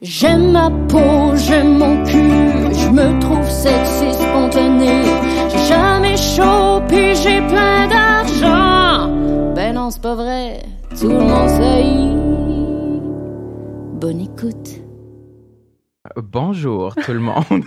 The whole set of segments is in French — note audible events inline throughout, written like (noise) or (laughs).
J'aime ma peau, j'aime mon cul, je me trouve sexy spontané. J'ai jamais chaud, puis j'ai plein d'argent. Ben non, c'est pas vrai, tout le monde sait. Bonne écoute. Bonjour tout le monde.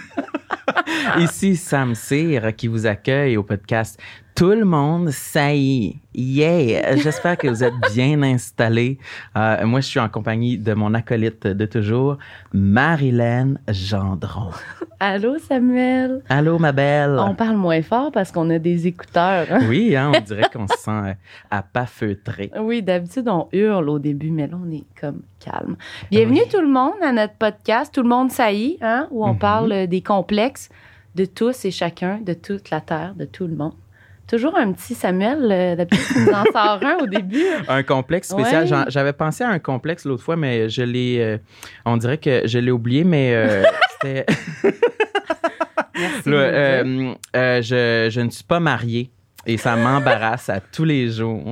(laughs) Ici Sam Cyr qui vous accueille au podcast Tout le monde saillit. Yeah! J'espère que vous êtes bien installés. Euh, moi, je suis en compagnie de mon acolyte de toujours, Marilyn Gendron. Allô, Samuel? Allô, ma belle? On parle moins fort parce qu'on a des écouteurs. hein? Oui, hein, on dirait qu'on se sent euh, à pas feutrer. Oui, d'habitude, on hurle au début, mais là, on est comme calme. Bienvenue tout le monde à notre podcast Tout le monde saillit, hein, où on Mhm. parle euh, des complexes de tous et chacun, de toute la Terre, de tout le monde. Toujours un petit Samuel, euh, d'habitude, tu nous en sors un au début. (laughs) Un complexe spécial. Ouais. J'avais pensé à un complexe l'autre fois, mais je l'ai. euh, on dirait que je l'ai oublié, mais euh, (laughs) c'était. Merci. Là, (laughs) euh, je, je ne suis pas marié et ça m'embarrasse à tous les jours.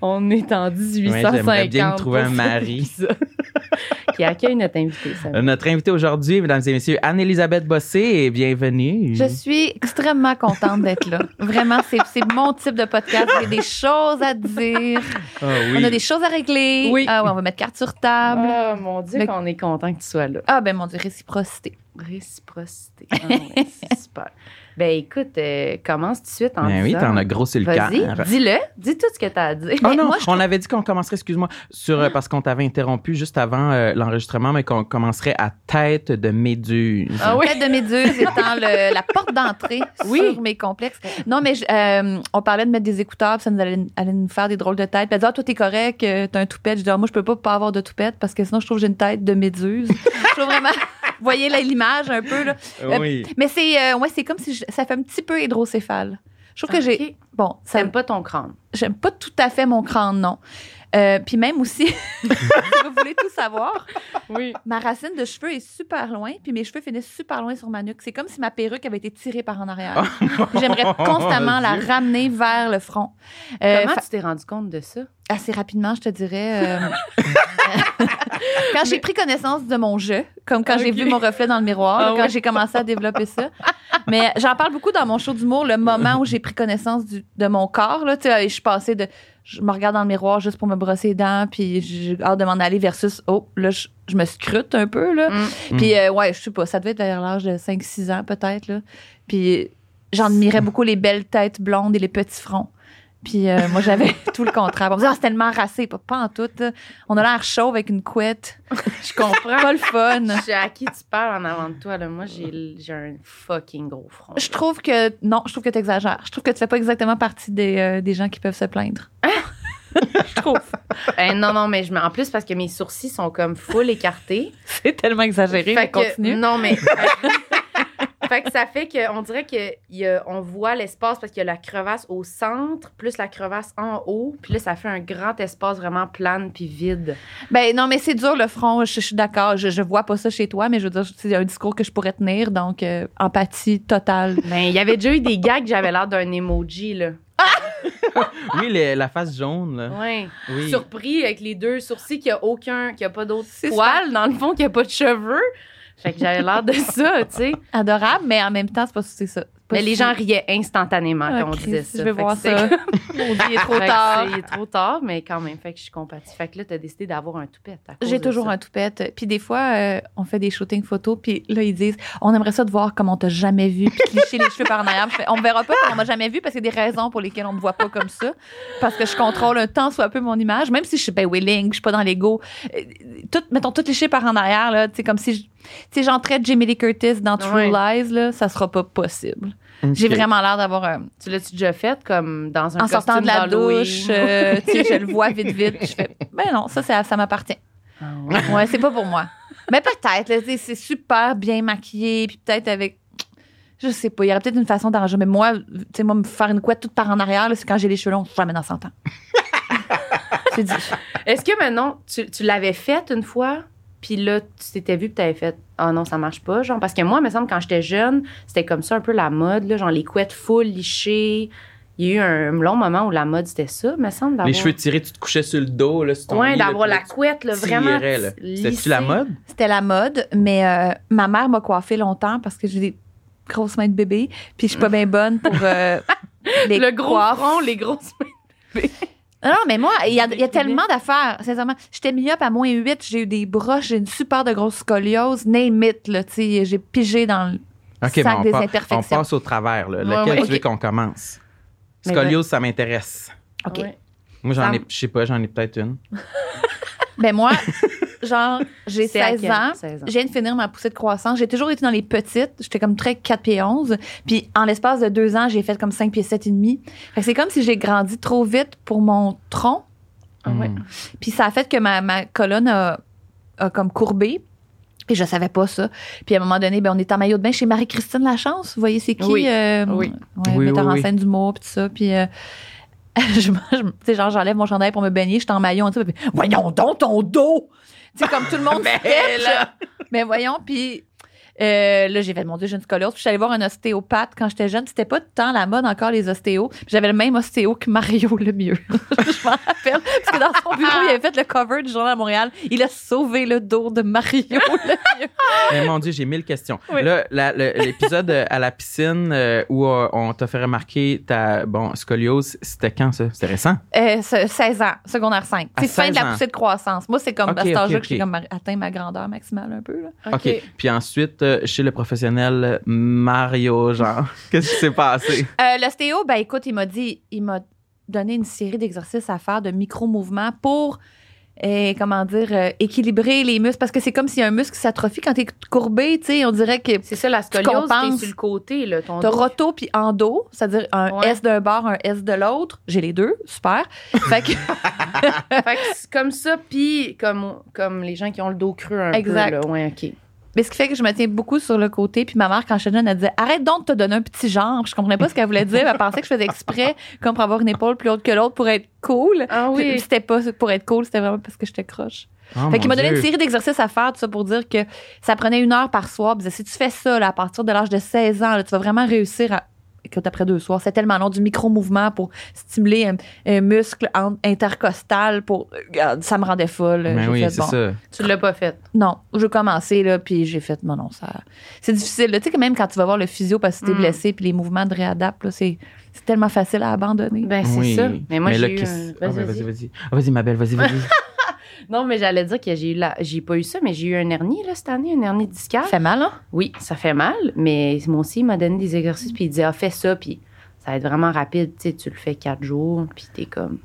On est en 1850. j'aimerais bien me trouver un mari. qui accueille notre invité, Samuel. Notre invité aujourd'hui, mesdames et messieurs, Anne-Elisabeth Bossé, et bienvenue. Je suis extrêmement contente d'être là. Vraiment, c'est mon type de podcast. J'ai des choses à dire. Ah oui. On a des choses à régler. Oui. Ah ouais, on va mettre carte sur table. Oh mon Dieu, Le- qu'on est content que tu sois là. Ah ben mon Dieu, réciprocité. Réciprocité. Ah ouais, c'est (laughs) super. Ben écoute, euh, commence tout de suite en Ben oui, t'en as gros sur le Vas-y, cœur. dis-le. Dis tout ce que t'as à dire. Oh Mais non, moi, je on avait dit qu'on commencerait, excuse-moi, sur euh, parce qu'on t'avait interrompu juste avant euh, l'enregistrement, mais qu'on commencerait à tête de méduse. Ah oui. Tête de méduse étant le- la porte d'entrée Oui. sur mes complexes. Non, mais je- euh, on parlait de mettre des écouteurs, puis ça nous allait, allait nous faire des drôles de têtes. Puis elle dit, ah, toi, t'es correct, euh, t'as un toupette. Je dis, ah, moi, je peux pas pas avoir de toupette parce que sinon, je trouve que j'ai une tête de méduse. (laughs) je trouve vraiment. Vous voyez l'image un peu, là. (laughs) Euh, Oui. Mais c'est euh, ouais, c'est comme si je- ça fait un petit peu hydrocéphale. Je trouve que j'ai. Ok. Bon, ça, T'aimes pas ton crâne. J'aime pas tout à fait mon crâne, non. Euh, Puis même aussi, (laughs) si vous voulez tout savoir, Oui. ma racine de cheveux est super loin, puis mes cheveux finissent super loin sur ma nuque. C'est comme si ma perruque avait été tirée par en arrière. J'aimerais constamment la ramener vers le front. Euh, Comment tu t'es rendu compte de ça? assez rapidement, je te dirais. euh, (laughs) quand j'ai pris connaissance de mon jeu, comme quand j'ai vu mon reflet dans le miroir, Ah quand j'ai commencé à développer ça. Mais j'en parle beaucoup dans mon show d'humour, le moment où j'ai pris connaissance du- de mon corps. Là, je suis passée de. Je me regarde dans le miroir juste pour me brosser les dents, puis j'ai hâte de m'en aller versus. Oh, là, je, je me scrute un peu. Là. Mm. Puis, euh, ouais, je sais pas, ça devait être vers l'âge de 5-6 ans, peut-être. Là. Puis, j'admirais beaucoup les belles têtes blondes et les petits fronts. Puis, euh, moi, j'avais (laughs) tout le contraire. On me disait, ah, c'est tellement racé, pas, pas en tout. là. On a l'air chauve avec une couette. (laughs) Je comprends. Pas le fun. Je sais à qui tu parles en avant de toi. Là? Moi, j'ai un fucking gros front. Je trouve que, non, je trouve que tu exagères. Je trouve que tu fais pas exactement partie des, euh, des gens qui peuvent se plaindre. (laughs) je trouve. Eh, non, non, mais je en plus, parce que mes sourcils sont comme full écartés. C'est tellement exagéré, Fait mais que- continue. Non, mais. Fait que ça fait qu'on dirait qu'on voit l'espace parce qu'il y a la crevasse au centre, plus la crevasse en haut. Puis là, ça fait un grand espace vraiment plane puis vide. Ben non, mais c'est dur le front. Je, je suis d'accord. Je, je vois pas ça chez toi, mais je veux dire, c'est un discours que je pourrais tenir. Donc, euh, empathie totale. (laughs) Ben, il y avait déjà eu des gags, j'avais l'air d'un emoji, là. (laughs) Oui, les- la face jaune. Là. Ouais. Oui. Surpris avec les deux sourcils, qu'il n'y a aucun, qu'il n'y a pas d'autres C'est poils, dans le fond, qu'il n'y a pas de cheveux. Fait que j'avais l'air de ça, tu sais. Adorable, mais en même temps, c'est pas c'est ça. Pas Mais les gens riaient instantanément Ah, quand on disait ça. Je vais Fait voir ça. comme- (laughs) Maudit, il est trop tard. Il est trop tard, mais quand même. Fait que je suis compatie. Fait que là, t'as décidé d'avoir un toupette. J'ai toujours ça. un toupette. Puis des fois, euh, on fait des shootings photos, puis là, ils disent On aimerait ça de voir comme on t'a jamais vu, puis clicher les cheveux par en arrière. Je fais, on me verra pas comme on m'a jamais vu parce qu'il y a des raisons pour lesquelles on me voit pas comme ça. Parce que je contrôle un temps soit peu mon image, même si je suis ben willing, je suis pas dans l'ego. Euh, Tout, mettons, tout léché par en arrière, là, tu sais, comme si je- sais, j'entrais Jamie Lee Curtis dans True Ouais. Lies, là, ça sera pas possible. J'ai vraiment l'air d'avoir un. Tu l'as-tu déjà fait comme dans un En sortant de la douche, euh, (laughs) tu sais, je le vois vite, vite. Je fais, ben non, ça, ça, ça m'appartient. Ah ouais. Ouais, c'est pas pour moi. Mais peut-être, c'est super bien maquillé, puis peut-être avec. Je sais pas, il y aurait peut-être une façon d'arranger. Mais moi, tu sais, moi, me faire une couette toute par en arrière, c'est quand j'ai les cheveux longs, jamais dans 100 ans. (laughs) Est-ce que maintenant, tu, tu l'avais fait une fois, puis là, tu t'étais vu, puis t'avais fait Ah non, ça marche pas, genre? Parce que moi, il me semble, quand j'étais jeune, c'était comme ça un peu la mode, là, genre les couettes full lichées, il y a eu un long moment où la mode, c'était ça, me semble. d'avoir- Les cheveux tirés, tu te couchais sur le dos, là, sur ton Ouais, d'avoir la couette, là, vraiment. tirais, là. lissée. C'était-tu la mode? C'était la mode, mais euh, ma mère m'a coiffé longtemps parce que j'ai des grosses mains de bébé, puis je suis pas (laughs) bien bonne pour euh, (laughs) les Le gros coiffes. front, les grosses mains. Non, non, mais moi, il y a, y tellement d'affaires, sincèrement. J'étais myope à moins 8, j'ai eu des broches, j'ai une super de grosse scoliose, name it, là, tu sais, j'ai pigé dans le OK, sac on, des pa- on imperfections. passe au travers. Là. Lequel ouais. tu veux qu'on commence? Mais Scoliose, ça m'intéresse. OK. Ouais. Moi, j'en Ça ai, je sais pas, j'en ai peut-être une. (laughs) Ben moi, genre, j'ai C'est à 16 quel- ans. 16 ans. Je viens de finir ma poussée de croissance. J'ai toujours été dans les petites. J'étais comme très 4 pieds 11. Puis en l'espace de deux ans, j'ai fait comme 5 pieds 7 et demi. Fait que c'est comme si j'ai grandi trop vite pour mon tronc. Ah ouais. Hmm. Puis ça a fait que ma, ma colonne a, a comme courbé. Puis je savais pas ça. Puis à un moment donné, ben, on est en maillot de bain chez Marie-Christine Lachance. Vous voyez, c'est qui? Oui. euh, Oui. ouais, Oui, metteur oui, en oui. scène d'humour, puis tout ça. Puis euh, (laughs) je, je sais, genre, j'enlève mon chandail pour me baigner, je suis en maillot, puis voyons donc ton dos! Tu sais, comme tout le monde (laughs) Mais mais voyons, puis euh, là, j'ai fait, mon Dieu, j'ai une scoliose. Puis je suis allée voir un ostéopathe quand j'étais jeune. C'était pas tant la mode encore, les ostéos. Puis J'avais le même ostéo que Mario (laughs) le mieux. je m'en rappelle. Parce que dans son bureau, il avait fait le cover du Journal de Montréal. Il a sauvé le dos de Mario le mieux. Mais mon Dieu, j'ai mille questions. Oui. Là, l'épisode euh, à la piscine euh, où euh, on t'a fait remarquer ta bon, scoliose, c'était quand ça? C'était récent? Euh, ce- 16 ans, secondaire 5. À C'est fin de 16 la poussée de croissance. Moi, c'est comme Ok, à cet âge-là que j'ai atteint ma grandeur maximale un peu. Là. OK. Puis ensuite, euh, chez le professionnel Mario, genre, (laughs) qu'est-ce qui s'est passé? Euh, L'ostéo, ben écoute, il m'a dit, il m'a donné une série d'exercices à faire de micro-mouvements pour, euh, comment dire, euh, équilibrer les muscles. Parce que c'est comme si un muscle s'atrophie quand t'es courbé, tu sais, on dirait que C'est ça, la scoliose, t'es compenses. sur le côté, là, ton t'as dos. roto puis endo, c'est-à-dire un Ouais. S d'un bord, un S de l'autre. J'ai les deux, super. (laughs) fait que, Fait que c'est comme ça, puis comme, comme les gens qui ont le dos creux un Exact. peu, là. Ouais, OK. Mais ce qui fait que je me tiens beaucoup sur le côté. Puis ma mère, quand j'étais jeune, elle disait Arrête donc de te donner un petit genre. Puis je comprenais pas ce qu'elle voulait dire. Elle pensait que je faisais exprès, comme pour avoir une épaule plus haute que l'autre pour être cool. Ah oui. C'était pas pour être cool, c'était vraiment parce que j'étais croche. Oh, fait qu'il m'a donné Dieu. une série d'exercices à faire, tout ça pour dire que ça prenait une heure par soir. Puis si tu fais ça là, à partir de l'âge de 16 ans, là, tu vas vraiment réussir à. Écoute, après deux soirs, c'est tellement long, du micro-mouvement pour stimuler un, un muscle intercostal. Pour, ça me rendait folle. Ben J'ai oui, fait, bon. ça. Tu l'as pas fait. Non, j'ai commencé, là, puis j'ai fait, non, non, ça. C'est difficile. Tu sais, que même quand tu vas voir le physio parce que t'es Mm. blessé, puis les mouvements de réadapte, là, c'est c'est tellement facile à abandonner. Ben, c'est oui. ça. Mais moi, j'ai eu. Ah, Vas-y, ben, vas-y. vas-y, vas-y. Ah, vas-y, ma belle, vas-y, vas-y. (laughs) Non, mais j'allais dire que j'ai eu la... J'ai pas eu ça, mais j'ai eu un hernie, là, cette année, un hernie discale. Ça fait mal, hein? Oui, ça fait mal, mais moi aussi, il m'a donné des exercices, puis il dit, ah, fais ça, puis ça va être vraiment rapide. Tu sais, tu le fais quatre jours, puis t'es comme.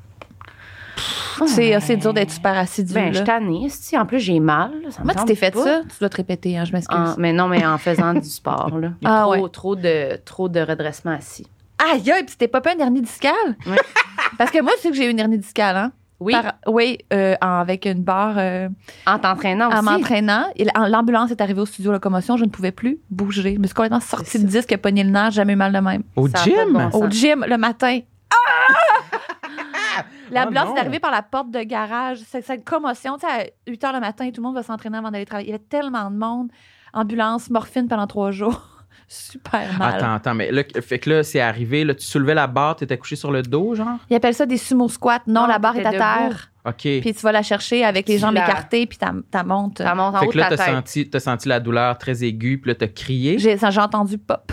C'est assez dur d'être super assidu. Ben, je là. tannée. Si, en plus, j'ai mal. Ça me Moi, tu t'es fait pas. ça? Tu dois te répéter, hein, je m'excuse. Mais non, mais en faisant du sport, là. (laughs) Ah, trop, ouais. trop, de, trop de redressement assis. Aïe, aïe, puis c'était pas pas une hernie discale? Ouais. (laughs) Parce que moi, tu sais que j'ai eu une hernie discale, hein? Oui, Par- oui, euh, en- avec une barre euh, en t'entraînant en aussi. m'entraînant. Et l- L'ambulance est arrivée au studio locomotion, je ne pouvais plus bouger. Je me suis complètement sortie le disque, pogné le nerf, jamais eu mal de même. Au Ça a de gym? bon. Au gym, le matin. (laughs) L'ambulance Oh est arrivée par la porte de garage. C'est c'est une commotion. Tu sais, à 8 h le matin, tout le monde va s'entraîner avant d'aller travailler. Il y avait tellement de monde. Ambulance, morphine pendant trois jours. Super mal. Attends, attends, mais là, fait que là, c'est arrivé, là, tu soulevais la barre, t'étais couché sur le dos, genre? Ils appellent ça des sumo squats. Non, la barre est à terre. OK. Puis tu vas la chercher avec les Tu jambes la- écartées, puis ta, ta monte. Monte en fait haut que de là, ta t'as tête. senti, t'as senti la douleur très aiguë, puis là, t'as crié? J'ai ça, j'ai entendu pop.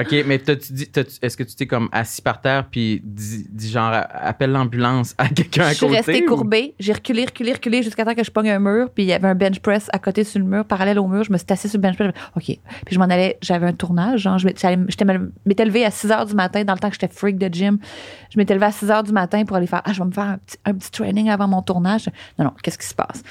OK, mais t'as-tu dit, t'as-tu- est-ce que tu t'es comme assis par terre, puis dis, dis genre, appelle l'ambulance à quelqu'un à Je suis restée ou- courbée. J'ai reculé, reculé, reculé jusqu'à temps que je pogne un mur. Puis il y avait un bench press à côté sur le mur, parallèle au mur. Je me suis assise sur le bench press. OK. Puis je m'en allais, j'avais un tournage. Genre, je m'étais- j'allais- j'étais me- m'étais levée à 6 h du matin dans le temps que j'étais freak de gym. Je m'étais levée à 6 h du matin pour aller faire, ah, je vais me faire un petit, un petit training avant mon tournage. Non, non, qu'est-ce qui se passe?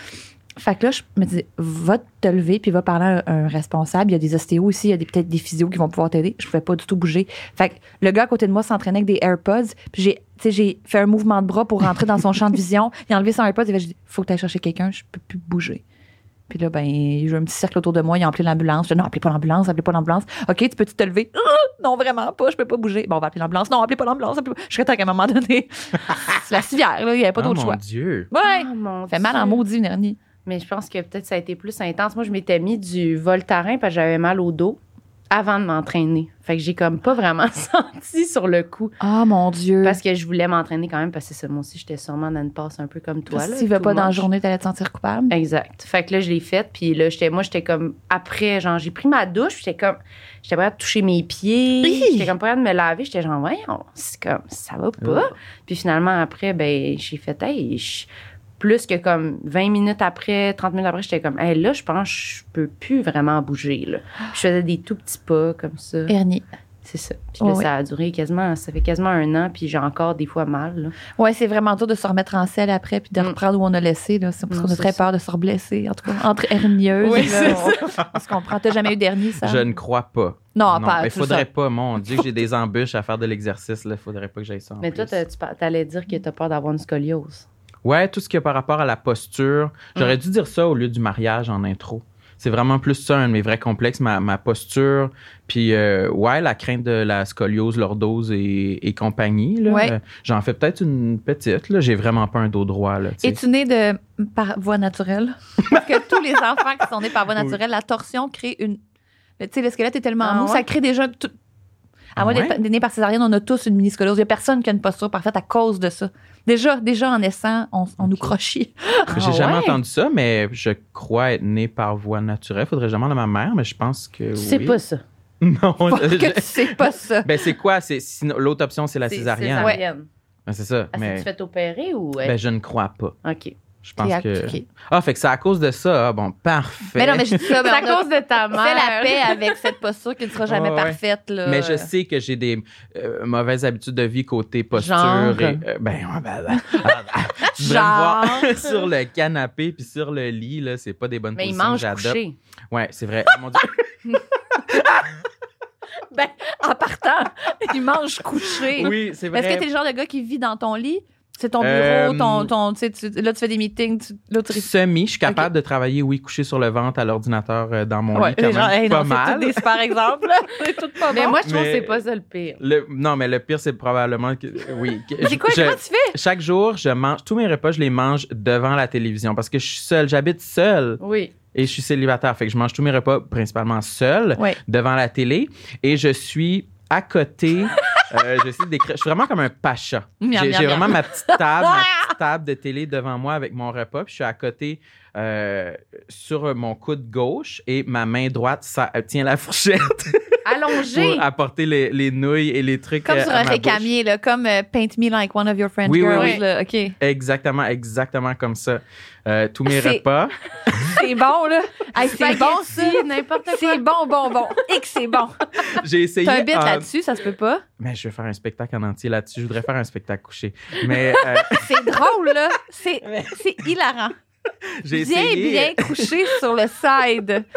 Fait que là, je me disais, va te lever puis va parler à un, un responsable. Il y a des ostéos ici, il y a peut-être des physios qui vont pouvoir t'aider. Je pouvais pas du tout bouger. Fait que le gars à côté de moi s'entraînait avec des AirPods. Puis j'ai, tu sais, j'ai fait un mouvement de bras pour rentrer dans son champ de vision. (laughs) Il a enlevé son AirPods. Il a dit, faut que tu ailles chercher quelqu'un. Je peux plus bouger. Puis là, ben, il y a eu un petit cercle autour de moi. Ils ont appelé l'ambulance. Je dis, non, appelez pas l'ambulance, appelez pas l'ambulance. OK, tu peux-tu te lever? Ah, non, vraiment pas, je peux pas bouger. Bon, on va appeler l'ambulance. Non, appelez pas l'ambulance. appelez pas- Je serais temps qu'à un moment donné. (laughs) c'est la civière, là. Il n'y avait pas Oh, d'autre choix. Dieu. Ouais. Oh, mon fait mal en maudit, une hernie. Mais je pense que peut-être ça a été plus intense. Moi, je m'étais mis du Voltaren parce que j'avais mal au dos avant de m'entraîner. Fait que j'ai comme pas vraiment (laughs) senti sur le coup. Ah, mon Dieu. Parce que je voulais m'entraîner quand même, parce que c'est ça, moi aussi, j'étais sûrement dans une passe un peu comme toi. là, S'il va tout pas dans la journée, t'allais te sentir coupable. Exact. Fait que là, je l'ai faite, puis là, j'étais, moi, j'étais comme, après, genre, j'ai pris ma douche, puis j'étais comme, j'étais prête à toucher mes pieds, j'étais comme prête à me laver, j'étais genre, voyons, c'est comme, ça va pas. Puis finalement, après, ben, j'ai fait, hey, je- plus que comme 20 minutes après, 30 minutes après, j'étais comme, hey, là, je pense que je peux plus vraiment bouger, là. Puis je faisais des tout petits pas comme ça. Hernie. C'est ça. Puis là, Oui. ça a duré quasiment, ça fait quasiment un an, puis j'ai encore des fois mal, là. Ouais, c'est vraiment dur de se remettre en selle après puis de Mm. reprendre où on a laissé. Là. C'est parce qu'on a très ça. peur de se reblesser. En tout cas, entre hernieuses. Oui, là, c'est on, (laughs) on se comprend. T'as jamais eu d'hernie, ça? Je ne crois pas. Non, pas. mais c'est faudrait ça. pas. Mon Dieu, que j'ai des (laughs) embûches à faire de l'exercice. Il faudrait pas que j'aille ça. en Mais toi, plus. tu t'allais dire que t'as peur d'avoir une scoliose. Ouais, tout ce qui est par rapport à la posture. J'aurais dû dire ça au lieu du mariage en intro. C'est vraiment plus ça, un de mes vrais complexes, ma, ma posture. Puis, euh, ouais, la crainte de la scoliose, lordose et, et compagnie. là. Ouais. Euh, J'en fais peut-être une petite. Là. J'ai vraiment pas un dos droit. Là. Es-tu né de par voie naturelle? (laughs) Parce que tous les enfants qui sont nés par voie Oui. naturelle, la torsion crée une. Tu sais, le squelette est tellement Ah mou, ouais? ça crée déjà. À Ah moins ouais? d'être né par césarienne, on a tous une mini-scoliose. Il n'y a personne qui a une posture parfaite à cause de ça. Déjà, déjà en naissant, on, on nous crochit. (laughs) J'ai Ah jamais ouais? entendu ça, mais je crois être né par voie naturelle. Faudrait que je demande à ma mère, mais je pense que. Tu sais oui. pas ça. (laughs) Non. Je- que tu sais pas ça. Ben, c'est quoi? C'est, l'autre option, c'est la C'est césarienne. césarienne. Ben, c'est ça. Ah, mais c'est-tu fait opérer ou. ben, je ne crois pas. OK. Je pense que. Ah, fait que c'est à cause de ça. Ah, bon, parfait. Mais non, mais je dis ça, C'est à cause de ta mère. fait la paix avec cette posture qui ne sera jamais ouais. parfaite. Là. Mais je sais que j'ai des euh, mauvaises habitudes de vie côté posture. Genre? Et, euh, ben, ouais, ben, ben, (laughs) me voir Genre? (laughs) sur le canapé puis sur le lit. Là, c'est pas des bonnes Mais positions que mange j'adopte. couché. Ouais, c'est vrai. Oh, mon Dieu. (laughs) Ben, en partant, il mange couché. oui, c'est vrai. Est-ce que t'es le genre de gars qui vit dans ton lit? C'est ton bureau, Euh, ton, ton, tu sais, tu- là, tu fais des meetings, tu, là, tu Semi, je suis capable de travailler, oui, couché sur le ventre à l'ordinateur euh, dans mon Ouais, lit quand les gens, même. hey, pas non, mal. des exemples. là. (laughs) C'est tout pas Mais bon. moi, je trouve Mais- que c'est pas ça le pire. Le- non, mais le pire, c'est probablement que. Oui. C'est quoi, je- comment tu fais? Chaque jour, je mange. Tous mes repas, je les mange devant la télévision parce que je suis seul. J'habite seul Oui. et je suis célibataire. Fait que je mange tous mes repas principalement seul Ouais. devant la télé et je suis à côté. euh, j'essaie de décrire- Je suis vraiment comme un pacha. J'ai vraiment ma petite table, ma (laughs) petite table de télé devant moi avec mon repas. Puis je suis à côté euh, sur mon coude gauche et ma main droite ça, euh, tient la (laughs) fourchette Allongé. pour apporter les, les nouilles et les trucs. Comme euh, sur un récamier, là, comme euh, Paint Me Like One of Your French Oui, oui, Girls. oui. là, OK. Exactement, exactement comme ça. Euh, tous mes repas. (laughs) C'est bon, là. Hey, c'est bon, ça. N'importe quoi. C'est bon, bon, bon. Et que c'est bon. (laughs) J'ai essayé. T'as un bit en- là-dessus, ça se peut pas? Mais je vais faire un spectacle en entier là-dessus. Je voudrais faire un spectacle couché. Mais euh, C'est drôle, là. C'est c'est hilarant. (laughs) j'ai Bien, essayé. bien couché (laughs) sur le side. (laughs)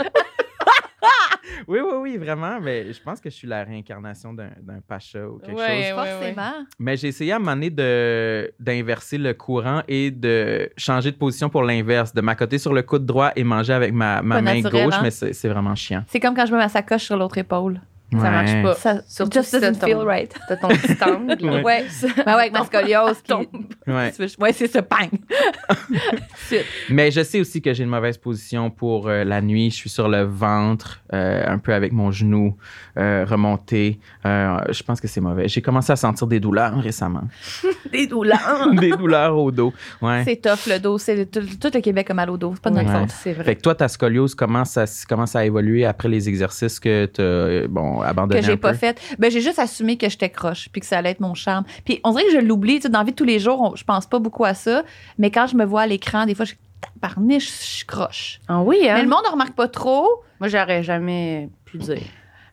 Oui, oui, oui, vraiment. Mais je pense que je suis la réincarnation d'un pacha ou quelque Ouais. chose. Forcément. Mais j'ai essayé à un moment donné d'inverser le courant et de changer de position pour l'inverse, de m'accoter sur le coude droit et manger avec ma, ma main gauche, mais c'est c'est vraiment chiant. C'est comme quand je mets ma sacoche sur l'autre épaule. Ça marche pas. Ça Surtout just si doesn't feel right. T'as ton petit angle. Ouais. Ouais. Ben ouais, avec ma scoliose qui... Ton- Ouais. Ouais, c'est ça, bang. (laughs) Mais je sais aussi que j'ai une mauvaise position pour euh, la nuit. Je suis sur le ventre, euh, un peu avec mon genou euh, remonté. Euh, je pense que c'est mauvais. J'ai commencé à sentir des douleurs récemment. (laughs) Des douleurs. (laughs) des douleurs au dos. Ouais. C'est tough, le dos. C'est tout, tout le Québec a mal au dos. C'est pas de notre Ouais. faute. C'est vrai. Fait que toi, ta scoliose, comment ça, comment ça a évolué après les exercices que tu as bon, abandonné que j'ai pas fait. Ben, j'ai juste assumé que j'étais croche, puis que ça allait être mon charme. Puis on dirait que je l'oublie, tu sais, dans la vie de tous les jours, on- je pense pas beaucoup à ça, mais quand je me vois à l'écran, des fois, je parniche, je suis croche. Ah oui, hein? Mais le monde ne remarque pas trop. Moi, j'aurais jamais pu dire.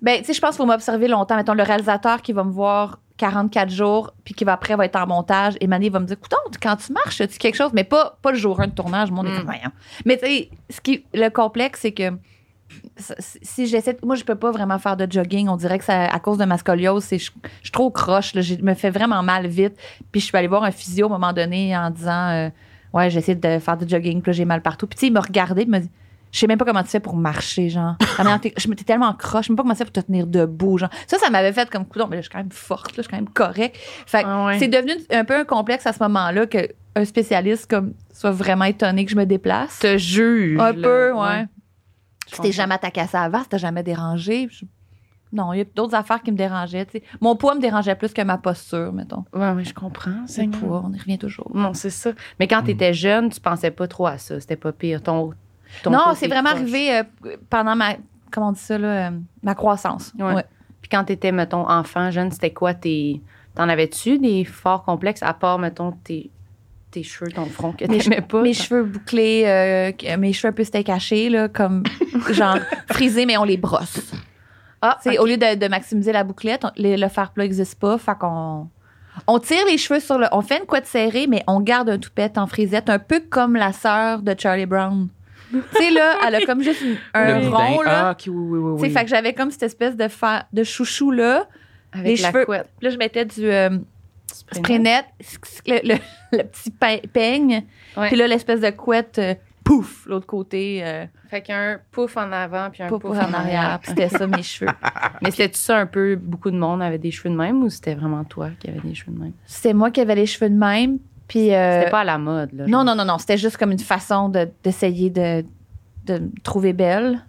Ben, tu sais, je pense qu'il faut m'observer longtemps. Mettons, le réalisateur qui va me voir 44 jours, puis qui va après va être en montage, et Mané va me dire, écoute, quand tu marches, as-tu quelque chose? Mais pas, pas le jour 1 de tournage, mon est Mm. comme, voyons. Mais tu sais, ce qui, le complexe, c'est que si j'essaie, moi, je peux pas vraiment faire de jogging. On dirait que ça, à cause de ma scoliose, c'est, je, je suis trop croche, là. Je me fais vraiment mal vite. Puis je suis allée voir un physio à un moment donné en disant, euh, ouais, j'essaie de faire du jogging, puis j'ai mal partout. Puis tu sais, il m'a regardé, il m'a dit, je sais même pas comment tu fais pour marcher, genre. (laughs) Je m'étais tellement croche, je sais même pas comment tu fais pour te tenir debout, genre. Ça, ça m'avait fait comme coudon, mais là, je suis quand même forte, là, je suis quand même correcte. Fait Ah ouais. c'est devenu un peu un complexe à ce moment-là que un spécialiste comme soit vraiment étonné que je me déplace. Te juge. Un là. peu, ouais. Tu t'es jamais attaqué à ça avant, ça t'a jamais dérangé? Je- Non, il y a d'autres affaires qui me dérangeaient. Mon poids me dérangeait plus que ma posture, mettons. Ouais, ouais, je comprends. C'est le poids, on y revient toujours. Non, c'est ça. Mais quand tu étais jeune, tu pensais pas trop à ça. C'était pas pire. Ton, ton non, c'est vraiment proche. arrivé euh, pendant ma, comment on dit ça, là, euh, ma croissance. Ouais. Ouais. Puis quand tu étais, mettons, enfant, jeune, c'était quoi tes. T'en avais-tu des forts complexes à part, mettons, tes, tes cheveux, ton front que Mes, t'aimais pas? mes cheveux bouclés, euh, mes cheveux un peu steak hachés, là, comme (laughs) genre frisés, mais on les brosse. Ah. Au lieu de, de maximiser la bouclette, on- les- le fer plat n'existe pas. Fait qu'on on tire les cheveux sur le. On fait une couette serrée, mais on garde un toupette en frisette, un peu comme la sœur de Charlie Brown. tu sais, là, elle a comme juste une- un le rond, boudin. là. Ah, oui, oui, oui. Tu sais, oui. fait que j'avais comme cette espèce de, fer, de chouchou, là. Avec les la cheveux. couette. Là, je mettais du euh, Spray net, le, le- (laughs) le petit pe- peigne. Ouais. Puis là, l'espèce de couette, euh, pouf, l'autre côté, euh, Fait qu'un pouf en avant puis un pouf pouf, en arrière. Puis c'était ça, mes (laughs) cheveux. Mais c'était-tu ça un peu, beaucoup de monde avait des cheveux de même ou c'était vraiment toi qui avais des cheveux de même? C'était moi qui avais les cheveux de même. Puis. euh, C'était pas à la mode, là. Non, non, non, non. C'était juste comme une façon de- d'essayer de, de me trouver belle.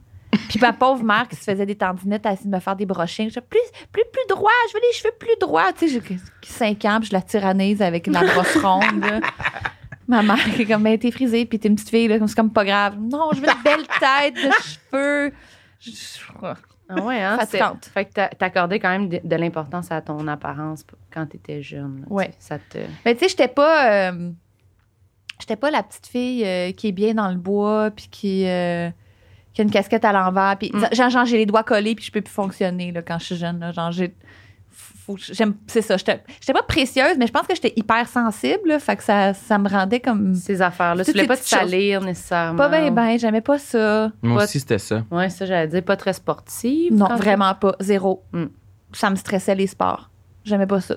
Puis ma pauvre mère qui se faisait des tandinettes, elle a essayé de me faire des brochings. Je plus, plus, plus droit, je veux les cheveux plus droits. Tu sais, j'ai 5 ans, puis je la tyrannise avec la brosse ronde. là. Ma mère qui est comme, ben, t'es frisée, puis t'es une petite fille, là, c'est comme pas grave. Non, je veux une belle tête de cheveux. Je- Ah ouais, hein? Fatigante. Fait que t'a- t'accordais quand même de, de l'importance à ton apparence quand t'étais jeune. là, tu Ouais. sais, Ça te... Mais tu sais, j'étais pas. euh, j'étais pas la petite fille euh, qui est bien dans le bois, puis qui, euh, qui a une casquette à l'envers. Puis, Mm. genre, genre, j'ai les doigts collés, puis je peux plus fonctionner là, quand je suis jeune. Là, genre, j'ai. faut que j'aime- C'est ça. J'étais j'étais pas précieuse, mais je pense que j'étais hyper sensible. là, fait que ça, ça me rendait comme. Ces affaires-là. Tu voulais pas te salir nécessairement. Pas bien, ben, j'aimais pas ça. Moi pas- aussi, c'était ça. Ouais, ça, j'allais dire, pas très sportive. Non, vraiment pas. Zéro. Mm. Ça me stressait les sports. J'aimais pas ça.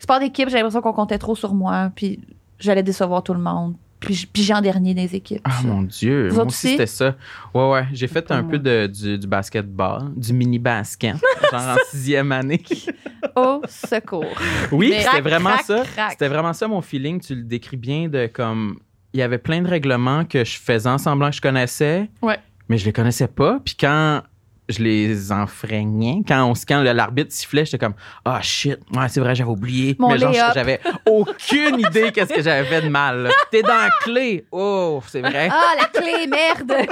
Sport d'équipe, j'avais l'impression qu'on comptait trop sur moi, puis j'allais décevoir tout le monde. Puis, j- puis j'en dernier des équipes. Ah mon Dieu, Vous moi aussi c'était ça. Ouais, ouais, j'ai fait un moi. peu de, du, du basketball, du mini-basket, genre en (laughs) sixième année. (laughs) Au secours. Oui, c'était vraiment crac, ça. C'était vraiment ça mon feeling. Tu le décris bien de comme. Il y avait plein de règlements que je faisais en semblant que je connaissais. Ouais. Mais je les connaissais pas. Puis quand je les enfreignais, quand, on, quand l'arbitre sifflait, j'étais comme Ah shit, ouais, c'est vrai, j'avais oublié. Mon mais genre, j'avais aucune idée qu'est-ce que j'avais fait de mal. T'es dans la clé. Oh, c'est vrai. Ah, la clé, merde!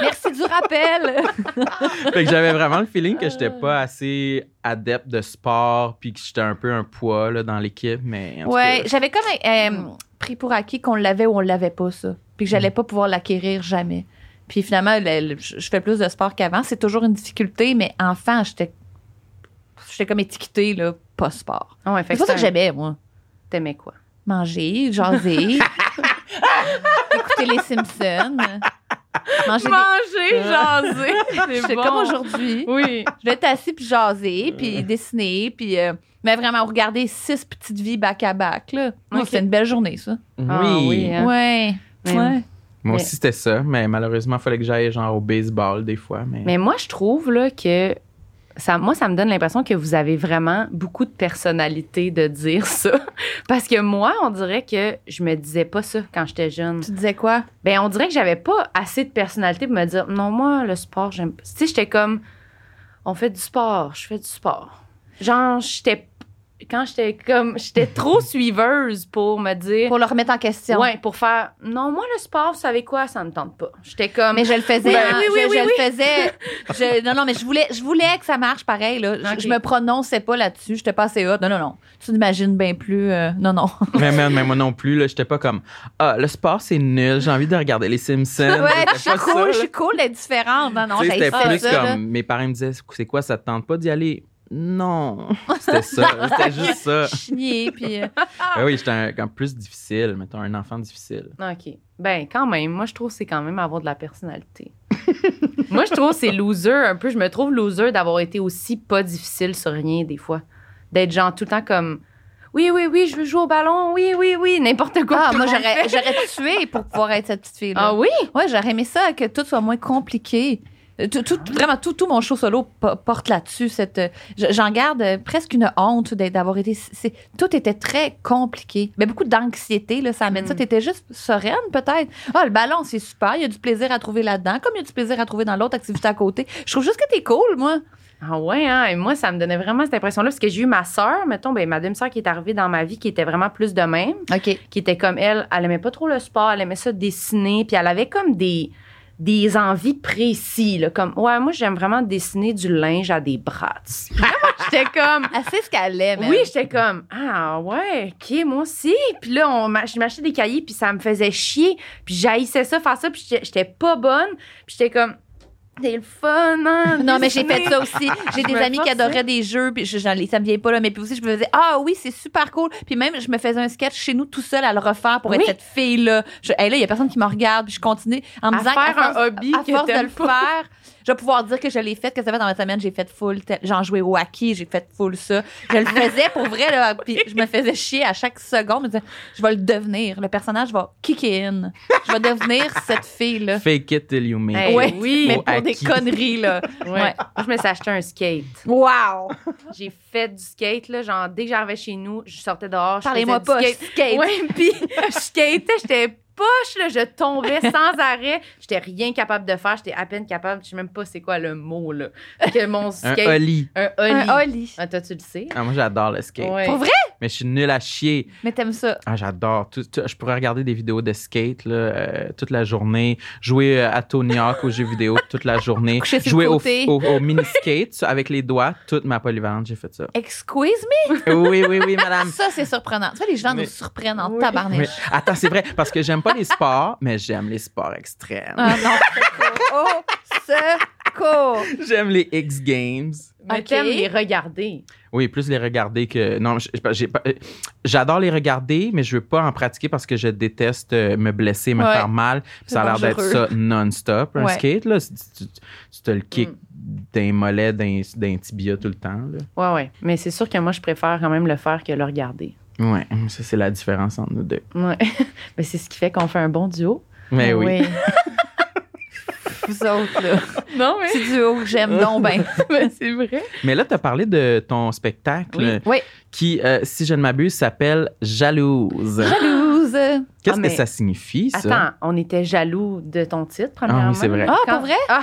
Merci du rappel. (laughs) fait que j'avais vraiment le feeling que j'étais pas assez adepte de sport puis que j'étais un peu un poids là, dans l'équipe. Mais Ouais, j'avais comme euh, pris pour acquis qu'on l'avait ou on l'avait pas, ça. Puis que j'allais pas pouvoir l'acquérir jamais. Puis finalement, le- le- je fais plus de sport qu'avant. C'est toujours une difficulté, mais enfant, j'étais j'étais comme étiquetée, là, pas sport. Ah ouais, C'est pas ça que c'est un- j'aimais, moi. T'aimais quoi? Manger, jaser, (laughs) écouter les Simpsons, manger des... Manger, jaser. (laughs) C'est comme aujourd'hui. Oui. Je vais être assis puis jaser puis dessiner puis euh, mais vraiment regarder six petites vies back à back là. C'était une belle journée ça. oui. Ah oui, hein. Ouais. Moi Mais- aussi, c'était ça. Mais malheureusement, il fallait que j'aille genre au baseball des fois. Mais, Mais moi, je trouve là, que ça, moi, ça me donne l'impression que vous avez vraiment beaucoup de personnalité de dire (laughs) ça. Parce que moi, on dirait que je me disais pas ça quand j'étais jeune. Tu disais quoi? Ben, on dirait que j'avais pas assez de personnalité pour me dire non, moi, le sport, j'aime pas. Tu sais, j'étais comme on fait du sport, je fais du sport. Genre, j'étais. Quand j'étais comme. J'étais trop (laughs) suiveuse pour me dire. pour le remettre en question. Ouais, pour faire. Non, moi, le sport, vous savez quoi, ça me tente pas. J'étais comme. Mais je le faisais, Oui, hein, oui, oui, je, oui, je oui. le faisais. (laughs) Je- non, non, mais je voulais, je voulais que ça marche pareil. Là. Je-. Je, me prononçais pas là-dessus. J'étais pas assez. Non, non, non. Tu n'imagines bien plus. euh, non, non. (laughs) mais, mais- mais moi non plus, là, j'étais pas comme Ah, le sport, c'est nul, j'ai envie de regarder les Simpsons. ouais, je suis cool, je suis cool d'être différente. Non, non, C'était plus ça, là. comme mes parents me disaient C'est quoi, ça te tente pas d'y aller? Non. C'était ça. C'était (laughs) juste ça. Chigner, puis euh, (laughs) Ben oui, j'étais un- comme plus difficile, mettons, un enfant difficile. OK. Ben, quand même, moi, je trouve que c'est quand même avoir de la personnalité. (laughs) moi, je trouve que c'est loser un peu. Je me trouve loser d'avoir été aussi pas difficile sur rien, des fois. D'être genre tout le temps comme. Oui, oui, oui, je veux jouer au ballon. Oui, oui, oui, n'importe quoi. Ah, moi, j'aurais, fait. j'aurais tué pour pouvoir être cette petite fille-là. Ah oui? Ouais, j'aurais aimé ça, que tout soit moins compliqué. Tout, tout- vraiment, tout, tout mon show solo po- porte là-dessus. Cette, euh, je- j'en garde euh, presque une honte d'avoir été. c'est- tout était très compliqué. Mais beaucoup d'anxiété, là, ça amène Mm. ça. T'étais juste sereine, peut-être. Ah, le ballon, c'est super. Il y a du plaisir à trouver là-dedans, comme il y a du plaisir à trouver dans l'autre activité à côté. Je trouve juste que t'es cool, moi. Ah ouais, hein? Et moi, ça me donnait vraiment cette impression-là parce que j'ai eu ma sœur, mettons, ben, ma demi-sœur qui est arrivée dans ma vie, qui était vraiment plus de même, OK. qui était comme elle. Elle aimait pas trop le sport, elle aimait ça dessiner, puis elle avait comme des, des envies précises, là, comme, ouais, moi, j'aime vraiment dessiner du linge à des bras. (laughs) J'étais comme, Elle sait ce qu'elle aime. oui, j'étais comme, ah ouais, ok, moi aussi. Puis là, on je m'achetais des cahiers, puis ça me faisait chier. Puis j'haïssais ça, faire ça, puis j'étais pas bonne. Puis j'étais comme, c'est le fun, hein, Non, mais j'ai fait ça aussi. J'ai des amis qui adoraient des jeux, puis je, ça me vient pas là, mais puis aussi je me faisais ah oui c'est super cool. Puis même je me faisais un sketch chez nous tout seul à le refaire pour être Oui. cette fille là. Je, hey, là il y a personne qui me regarde, puis je continue en me À disant faire un hobby à force de le faire, je vais pouvoir dire que je l'ai fait. Que ça fait dans ma semaine J'ai fait full, tel- j'en jouais au hockey, j'ai fait full ça. Je le faisais pour vrai là, puis je me faisais chier à chaque seconde. Je me disais je vais le devenir. Le personnage va kick in. Je vais devenir cette fille là. Fake it till you make Hey, it. ouais, oui. mais pour des conneries là. Ouais. Ouais. Moi, je me suis acheté un skate. Wow. J'ai fait du skate, là. Genre, dès que j'arrivais chez nous, je sortais dehors. je Parlez-moi faisais pas. du skate. skate. Ouais, puis je skatais, j'étais poche, là. Je tombais sans (laughs) arrêt. J'étais rien capable de faire. J'étais à peine capable. Je sais même pas c'est quoi le mot, là. Que mon Un skate. ollie. Un ollie. Un Oli. Ah, toi, tu le sais? Ah, moi, j'adore le skate. Ouais. Pour vrai? Mais je suis nul à chier. Mais t'aimes ça. Ah, j'adore. Tout- tout- je pourrais regarder des vidéos de skate là, euh, toute la journée, jouer euh, à Tony Hawk aux jeux vidéo (laughs) toute la journée, jouer au, côté. au- au mini-skate (laughs) avec les doigts, toute ma polyvalente, j'ai fait ça. Excuse me? Oui, oui, oui, madame. Ça, c'est surprenant. Tu vois, les gens Mais- nous surprennent en Oui. Attends, c'est vrai, parce que j'aime pas les sports, mais j'aime les sports extrêmes. Ah non. Oh, secours. J'aime les X Games. Mais Ok. t'aimes les regarder. Oui, plus les regarder que. Non, euh, j'adore les regarder, mais je veux pas en pratiquer parce que je déteste euh, me blesser, me Ouais. faire mal. Ça a l'air d'être ça non-stop, un skate. Là, tu, tu- te le kick Mm. d'un mollet, d'un tibia tout le temps. Là. Ouais, ouais. Mais c'est sûr que moi, je préfère quand même le faire que le regarder. Ouais, ça, c'est la différence entre nous deux. Ouais. (laughs) Mais c'est ce qui fait qu'on fait un bon duo. Mais oui. (laughs) Vous autres, là. (laughs) Non, mais. C'est duo que j'aime donc (laughs) ben. c'est vrai. Mais là, tu as parlé de ton spectacle Oui. Oui. qui, euh, si je ne m'abuse, s'appelle Jalouse. Jalouse. Qu'est-ce Ah, mais- que ça signifie, ça? Attends, on était jaloux de ton titre, premièrement. Ah oui, c'est vrai. Ah, Quand- pas vrai? Ah,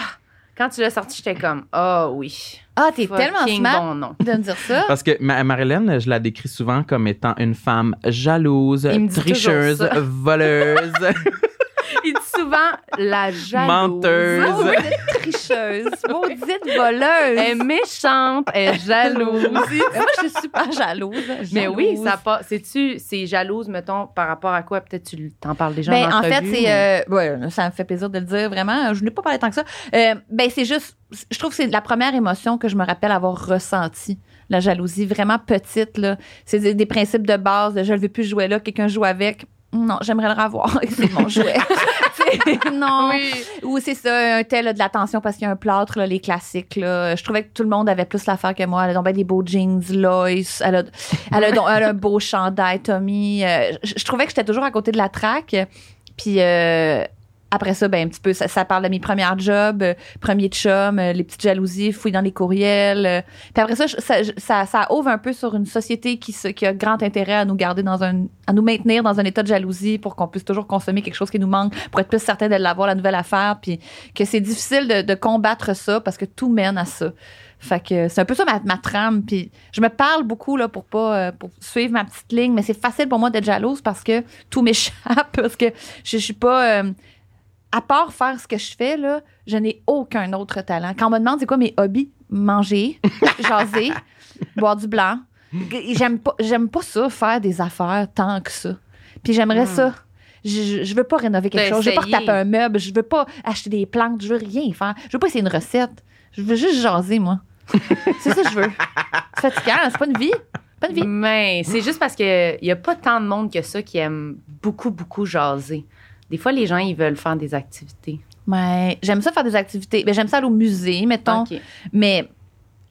quand tu l'as sorti, j'étais comme, ah oui. Ah, t'es tellement smart bon nom. de me dire ça. Parce que Ma- Marilyn, je la décris souvent comme étant une femme jalouse, tricheuse, voleuse. (laughs) Souvent la jalouse. Menteuse. Maudite tricheuse. Maudite voleuse. Elle est méchante, elle est jalouse. Moi, je suis super jalouse. Mais oui, ça pas. C'est-tu, c'est jalouse, mettons, par rapport à quoi? Peut-être tu t'en parles déjà Ben, en en fait, c'est. mais- euh, ouais, ça me fait plaisir de le dire, vraiment. Je n'ai pas parlé tant que ça. Euh, ben, c'est juste. Je trouve que c'est la première émotion que je me rappelle avoir ressentie. La jalousie, vraiment petite, là. C'est des, des principes de base. de je ne veux plus jouer là, quelqu'un joue avec. Non, j'aimerais le revoir. (laughs) C'est mon jouet. (laughs) Non. Ou c'est ça, un tel de l'attention parce qu'il y a un plâtre, là, les classiques. Là. Je trouvais que tout le monde avait plus l'affaire que moi. Elle a donc des beaux jeans, Loïs. Elle a, elle a, donc- elle a un beau chandail, Tommy. Euh, je, je trouvais que j'étais toujours à côté de la traque. Puis euh, après ça, ben, un petit peu, ça, parle de mes premières jobs, euh, premier chum, euh, les petites jalousies, fouilles dans les courriels. euh. Puis après ça, ça, ça, ouvre un peu sur une société qui, se, qui a grand intérêt à nous garder dans un, à nous maintenir dans un état de jalousie pour qu'on puisse toujours consommer quelque chose qui nous manque, pour être plus certain de l'avoir, la nouvelle affaire, puis que c'est difficile de, combattre ça parce que tout mène à ça. Fait que c'est un peu ça ma, ma trame. Puis je me parle beaucoup là, pour pas euh, pour suivre ma petite ligne, mais c'est facile pour moi d'être jalouse parce que tout (laughs) m'échappe, parce que je, je suis pas. À part faire ce que je fais, là, je n'ai aucun autre talent. Quand on me demande c'est quoi mes hobbies, manger, (laughs) jaser, boire du blanc. J'aime pas, j'aime pas ça, faire des affaires tant que ça. Puis j'aimerais Hmm. ça. Je, veux pas rénover quelque T'as chose. Je veux pas retaper un meuble. Je veux pas acheter des plantes. Je veux rien faire. Je veux pas essayer une recette. Je veux juste jaser, moi. (laughs) c'est ça que je veux. C'est fatigant. C'est pas une vie. Pas une vie. Mais c'est juste parce qu'il n'y a pas tant de monde que ça qui aime beaucoup, beaucoup jaser. Des fois, les gens, ils veulent faire des activités. Mais j'aime ça faire des activités. Ben, j'aime ça aller au musée, mettons. Mais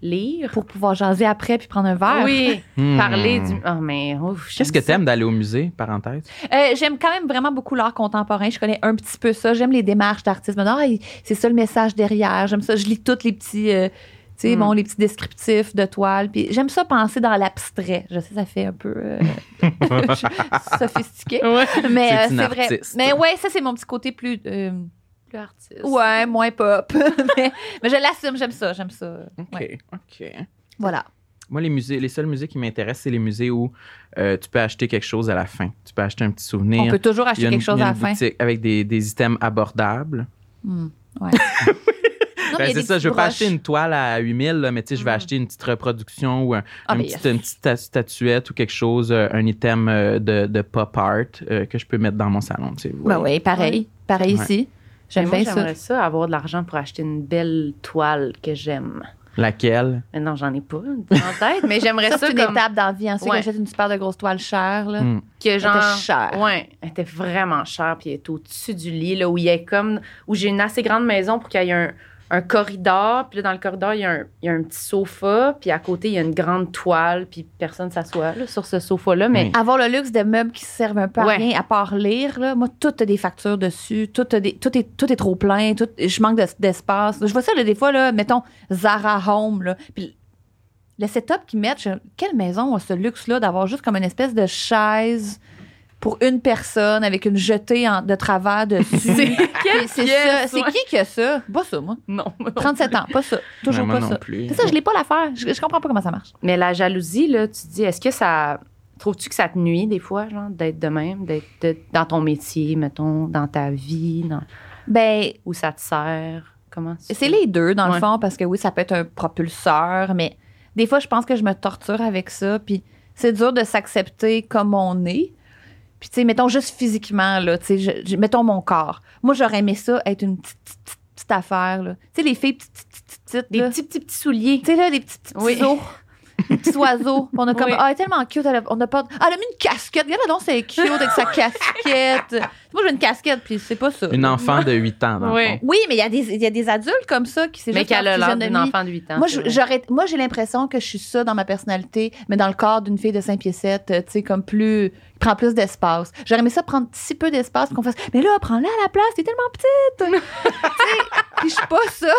Lire? pour pouvoir jaser après puis prendre un verre. Oui, (laughs) Hmm. parler du. Oh, mais. ouf, Qu'est-ce que t'aimes d'aller au musée, parenthèse? Euh, j'aime quand même vraiment beaucoup l'art contemporain. Je connais un petit peu ça. J'aime les démarches d'artistes. Ah, c'est ça le message derrière. J'aime ça. Je lis tous les petits, euh, tu sais, Mm. bon, les petits descriptifs de toile. Puis j'aime ça penser dans l'abstrait. Je sais, ça fait un peu euh, (laughs) sophistiqué. Ouais. Mais C'est euh, une c'est vrai. Mais ouais, ça, c'est mon petit côté plus. euh, Plus artiste. ouais, moins pop. (laughs) mais, mais je l'assume. J'aime ça. J'aime ça. OK, Ouais. OK. Voilà. Moi, les musées, les seuls musées qui m'intéressent, c'est les musées où euh, tu peux acheter quelque chose à la fin. Tu peux acheter un petit souvenir. On peut toujours acheter une- quelque chose à la fin. avec des, des items abordables. Hmm, ouais. (laughs) Ben, c'est ça, je veux pas acheter une toile à 8000, là, mais tu sais, je vais Mm. acheter une petite reproduction ou un, Ah, un mais petit- yes. une petite sta- statuette ou quelque chose, euh, un item euh, de, de pop art euh, que je peux mettre dans mon salon. Tu sais, vous Ben oui, pareil. Pareil Ouais. ici. J'aime bien ça. j'aimerais ça, avoir de l'argent pour acheter une belle toile que j'aime. Laquelle? Mais non, j'en ai pas en tête, mais j'aimerais Ça, c'est une comme étape dans la vie. Ensuite, Ouais. j'achète une super de grosse toile chère. Là. Hmm. que genre était chère. Ouais, elle était vraiment chère puis elle est au-dessus du lit là où il y a comme où j'ai une assez grande maison pour qu'il y ait un, un corridor, puis là dans le corridor il y, a un, il y a un petit sofa, puis à côté il y a une grande toile, puis personne s'assoit là, sur ce sofa là, mais Oui. Avoir le luxe de meubles qui servent un peu à Ouais. rien, à part lire, là, moi, tout a des factures dessus, tout, a des, tout, est, tout est trop plein, tout, je manque de- d'espace. Je vois ça, là, des fois, là, mettons, Zara Home, là, puis le setup qu'ils mettent, je- quelle maison a ce luxe-là d'avoir juste comme une espèce de chaise pour une personne avec une jetée en- de travers dessus. (laughs) C'est quelle c'est pièce, ça. C'est ouais. qui qui a ça? Pas ça, moi. non. moi non 37 ans, pas ça. Toujours moi pas non ça. plus. C'est ça, je l'ai pas l'affaire. Je, je comprends pas comment ça marche. Mais la jalousie là, tu te dis est-ce que ça trouves-tu que ça te nuit des fois genre d'être de même, d'être dans ton métier, mettons, dans ta vie, dans Ben, où ça te sert? Comment tu C'est les deux, dans le Ouais. fond, parce que oui, ça peut être un propulseur, mais des fois, je pense que je me torture avec ça. Puis c'est dur de s'accepter comme on est. Puis, tu sais, mettons juste physiquement, là, tu sais, mettons mon corps. Moi, j'aurais aimé ça être une petite, petite, affaire, là. Tu sais, les filles petites, petites, petites, des petits petits petits souliers. Tu sais, là, des petits, petits Oui. Petits oiseaux. On a comme, Oui. ah, elle est tellement cute. Elle a, on a pas, ah, elle a mis une casquette. Regarde donc, c'est cute avec sa casquette. Moi, j'ai une casquette, puis c'est pas ça. Une enfant de 8 ans, dans le Oui. fond. Oui, mais il y, a des- il y a des adultes comme ça qui c'est Mais juste qu'elle a l'air enfant de 8 ans. Moi, j'aurais, moi, j'ai l'impression que je suis ça dans ma personnalité, mais dans le corps d'une fille de 5 pieds 7, euh, tu sais, comme plus, qui prend plus d'espace. J'aurais aimé ça prendre si peu d'espace qu'on fasse, mais là, prends-la à la place, t'es tellement petite. (laughs) Tu sais, puis je suis pas ça.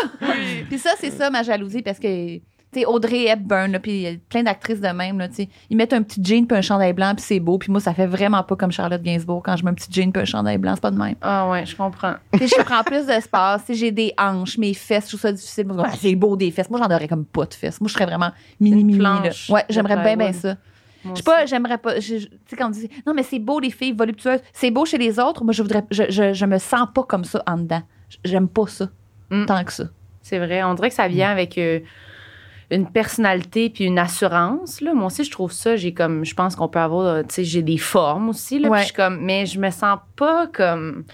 Puis ça, c'est ça ma jalousie parce que, sais, Audrey Hepburn, là, puis il y a plein d'actrices de même, là, ils mettent un petit jean puis un chandail blanc puis c'est beau, puis moi, ça fait vraiment pas comme Charlotte Gainsbourg quand je mets un petit jean puis un chandail blanc, c'est pas de même. Ah ouais, je comprends. (laughs) Tu sais, je prends plus d'espace. J'ai des hanches, mes fesses, je trouve ça difficile. Ah, c'est beau des fesses. Moi, j'en aurais comme pas de fesses. Moi, je serais vraiment mini, Une mini. là. planche Ouais, j'aimerais bien, bien ça. Je sais pas, j'aimerais pas. Tu sais, quand on dit, non, mais c'est beau les filles voluptueuses. C'est beau chez les autres. Moi, je voudrais, je, je, je me sens pas comme ça en dedans. J'aime pas ça. Mm. Tant que ça. C'est vrai. On dirait que ça vient avec euh, une personnalité puis une assurance. Là. Moi aussi, je trouve ça. J'ai comme, je pense qu'on peut avoir, euh, tu sais, j'ai des formes aussi. Là, Ouais. puis je suis comme, mais je me sens pas comme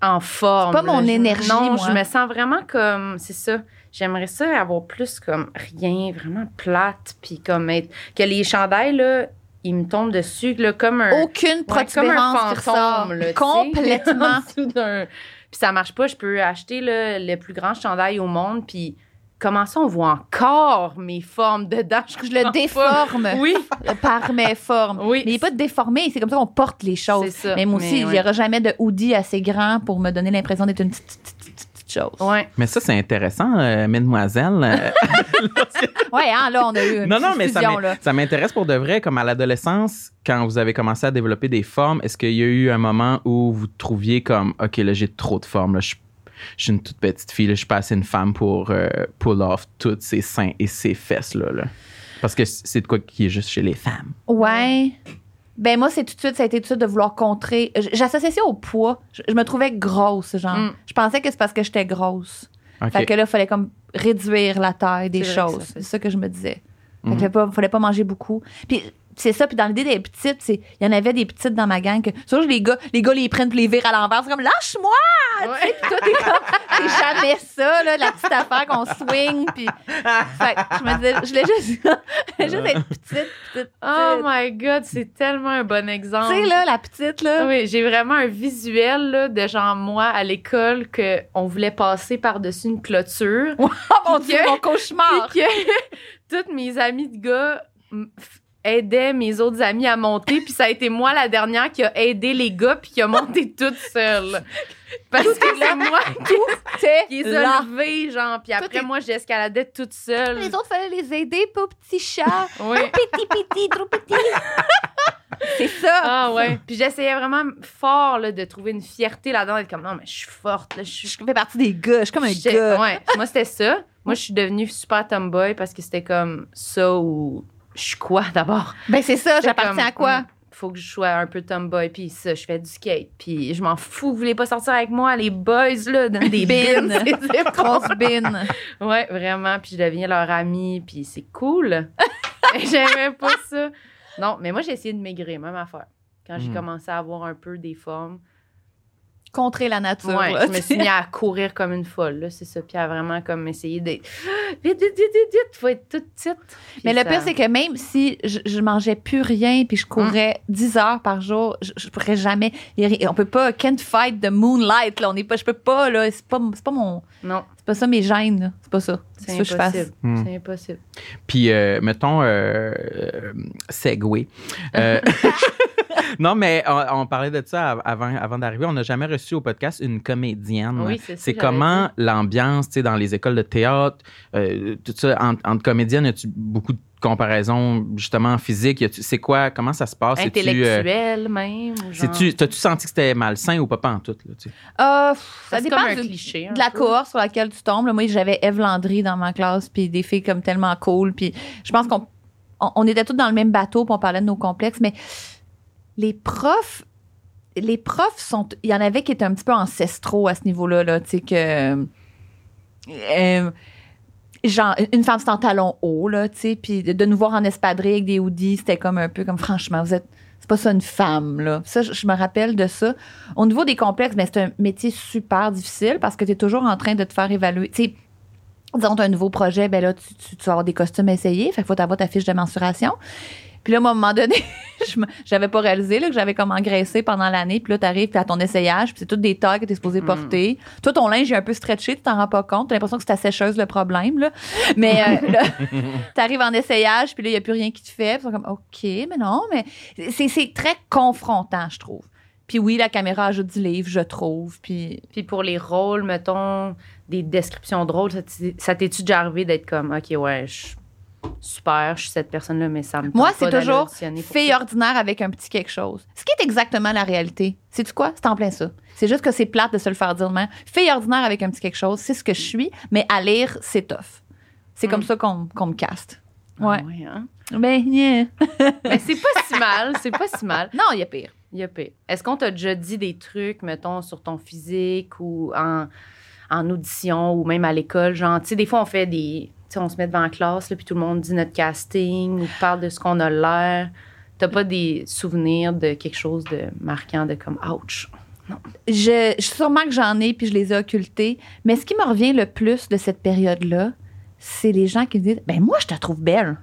en forme. C'est pas mon là. Énergie, Non, moi. je me sens vraiment comme, c'est ça. J'aimerais ça avoir plus comme rien, vraiment plate, puis comme être que les chandails là, ils me tombent dessus là, comme un Aucune Ouais, comme un protubérance fantôme, là. (laughs) Complètement. Puis ça marche pas, je peux acheter là, le plus grand chandail au monde, puis comment ça on voit encore mes formes dedans? Je comprends le pas. déforme Oui, par mes formes. Oui. Mais il n'est pas déformé. C'est comme ça qu'on porte les choses. Mais moi aussi, il n'y aura jamais de hoodie assez grand pour me donner l'impression d'être une petite, chose. Ouais. Mais ça, c'est intéressant, euh, mesdemoiselles. Euh, (laughs) Ouais, hein, là, on a eu une non, non, mais fusion, ça m'intéresse pour de vrai. Comme à l'adolescence, quand vous avez commencé à développer des formes, est-ce qu'il y a eu un moment où vous trouviez comme, OK, là, j'ai trop de formes, là, je je suis une toute petite fille, là, je suis pas assez une femme pour euh, pull off toutes ses seins et ses fesses, là, là. Parce que c'est de quoi qui est juste chez les femmes. Ouais. Ben moi, c'est tout de suite, ça a été tout de suite de vouloir contrer. J'associais ça au poids. Je, je me trouvais grosse, genre. Mm. Je pensais que c'est parce que j'étais grosse. OK. Fait que là, il fallait comme réduire la taille des choses. C'est ça que je me disais. Fait Mhm. que fallait pas, fallait pas manger beaucoup. Puis c'est ça. Puis dans l'idée des petites, c'est il y en avait des petites dans ma gang que surtout les gars, les gars les prennent puis les virent à l'envers. C'est comme lâche-moi. Tu sais, puis toi t'es comme c'est jamais ça là, la petite affaire qu'on swing. Puis fait je me disais, je voulais juste, (laughs) juste être petite, petite. Oh my God, c'est tellement un bon exemple. tu sais là, la petite là. Oui, j'ai vraiment un visuel là, de genre moi à l'école que on voulait passer par-dessus une clôture. (laughs) Oh mon dieu, que- mon cauchemar. Puis que (laughs) toutes mes amies de gars aidaient mes autres amis à monter, puis ça a été moi la dernière qui a aidé les gars puis qui a monté (laughs) toute seule. Parce que c'est moi qui les a levés, genre, puis après moi j'escaladais toute seule. Les autres fallait les aider, pas petit chat. Oui. petit petit, trop petit. (laughs) c'est ça. Ah ouais. Puis j'essayais vraiment fort là, de trouver une fierté là-dedans, d'être comme non mais je suis forte là, je fais partie des gars. Je suis comme un gars. Ouais, moi c'était ça. Moi je suis devenue super tomboy parce que c'était comme ça ou je suis quoi d'abord? Ben c'est ça, j'appartiens à quoi? hum, faut que je sois un peu tomboy puis ça je fais du skate puis je m'en fous, vous voulez pas sortir avec moi les boys là dans des Bin. bins, (laughs) c'est épaules. Grosse bine. Ouais, vraiment, puis je deviens leur amie puis c'est cool. (laughs) J'aimais pas ça. Non, mais moi j'ai essayé de maigrir, même affaire. Quand j'ai Hmm. commencé à avoir un peu des formes, Contrer la nature. Ouais, là, je me suis mis à courir comme une folle, là, c'est ça. Puis à vraiment comme essayer d'être (gasps) vite, vite, vite, vite, vite, faut être toute petite. Puis Mais le pire, c'est que même si je, je mangeais plus rien puis je courais 10 heures par jour, je, je pourrais jamais. On peut pas. Can't fight the moonlight. Là. On est pas, je peux pas. là. C'est pas, c'est pas mon. Non, C'est pas ça mes gènes. là. C'est pas ça. C'est ça que je fasse. impossible. Hmm. C'est impossible. Puis, euh, mettons, euh, euh, Segway. (laughs) (laughs) (laughs) Non, mais on, on parlait de ça av- avant, avant d'arriver. On n'a jamais reçu au podcast une comédienne. Oui, c'est ça, C'est comment l'ambiance, tu sais, dans les écoles de théâtre, euh, tout ça, entre, entre comédiennes, as-tu beaucoup de comparaisons, justement, a-tu- C'est quoi, comment ça se passe? Euh, Intellectuel même. genre- c'est-tu- T'as-tu senti que c'était malsain ou pas en tout? Là, tu sais? Euh, ça dépend comme un du- cliché. un de la cohorte sur laquelle tu tombes. là. Moi, j'avais Eve Landry dans ma classe, puis des filles comme tellement cool. Puis je pense qu'on on, on était tous dans le même bateau, puis on parlait de nos complexes. Mais les profs, les profs sont. Il y en avait qui étaient un petit peu ancestraux à ce niveau-là, là. Tu sais, que. euh, genre, une femme c'est en talon haut, là, tu sais, puis de, nous voir en espadrille avec des hoodies, c'était comme un peu comme, franchement, vous êtes. C'est pas ça une femme, là. Ça, je, me rappelle de ça. Au niveau des complexes, ben, c'est un métier super difficile parce que tu es toujours en train de te faire évaluer. Tu sais, disons, as un nouveau projet, ben là, tu, vas avoir des costumes à essayer. Fait faut avoir ta fiche de mensuration. Puis là, moi, à un moment donné, (laughs) j'avais pas réalisé là, que j'avais comme engraissé pendant l'année. Puis là, t'arrives puis à ton essayage, puis c'est toutes des tailles que t'es supposé Mm. porter. Toi, ton linge est un peu stretché, tu t'en rends pas compte. T'as l'impression que c'est ta sécheuse le problème, là. Mais euh, là, (laughs) t'arrives en essayage, puis là, il y a plus rien qui te fait. Puis sont comme, OK, mais non, mais c'est très confrontant, je trouve. Puis oui, la caméra ajoute du livre, je trouve. Puis Puis pour les rôles, mettons, des descriptions de rôles, ça t'est- ça t'es-tu déjà arrivé d'être comme, OK, ouais, je super, je suis cette personne-là, mais ça me Moi, c'est toujours fille ça. ordinaire avec un petit quelque chose. Ce qui est exactement la réalité. C'est-tu quoi? C'est en plein ça. C'est juste que c'est plate de se le faire dire même. Fille ordinaire avec un petit quelque chose, c'est ce que je suis, mais à lire, c'est tough. C'est Mm. comme ça qu'on qu'on me caste. Ah Ouais. ouais, hein? Ben, yeah. (laughs) Mais c'est pas si mal, c'est pas si mal. Non, il y a pire. Il y a pire. Est-ce qu'on t'a déjà dit des trucs, mettons, sur ton physique ou en, en audition ou même à l'école? Genre, tu sais, des fois, on fait des. On se met devant la classe, là, puis tout le monde dit notre casting ou parle de ce qu'on a l'air. T'as pas des souvenirs de quelque chose de marquant, de comme, ouch. Je, je- sûrement que j'en ai, puis je les ai occultés. Mais ce qui me revient le plus de cette période-là, c'est les gens qui me disent Ben, moi, je te trouve belle.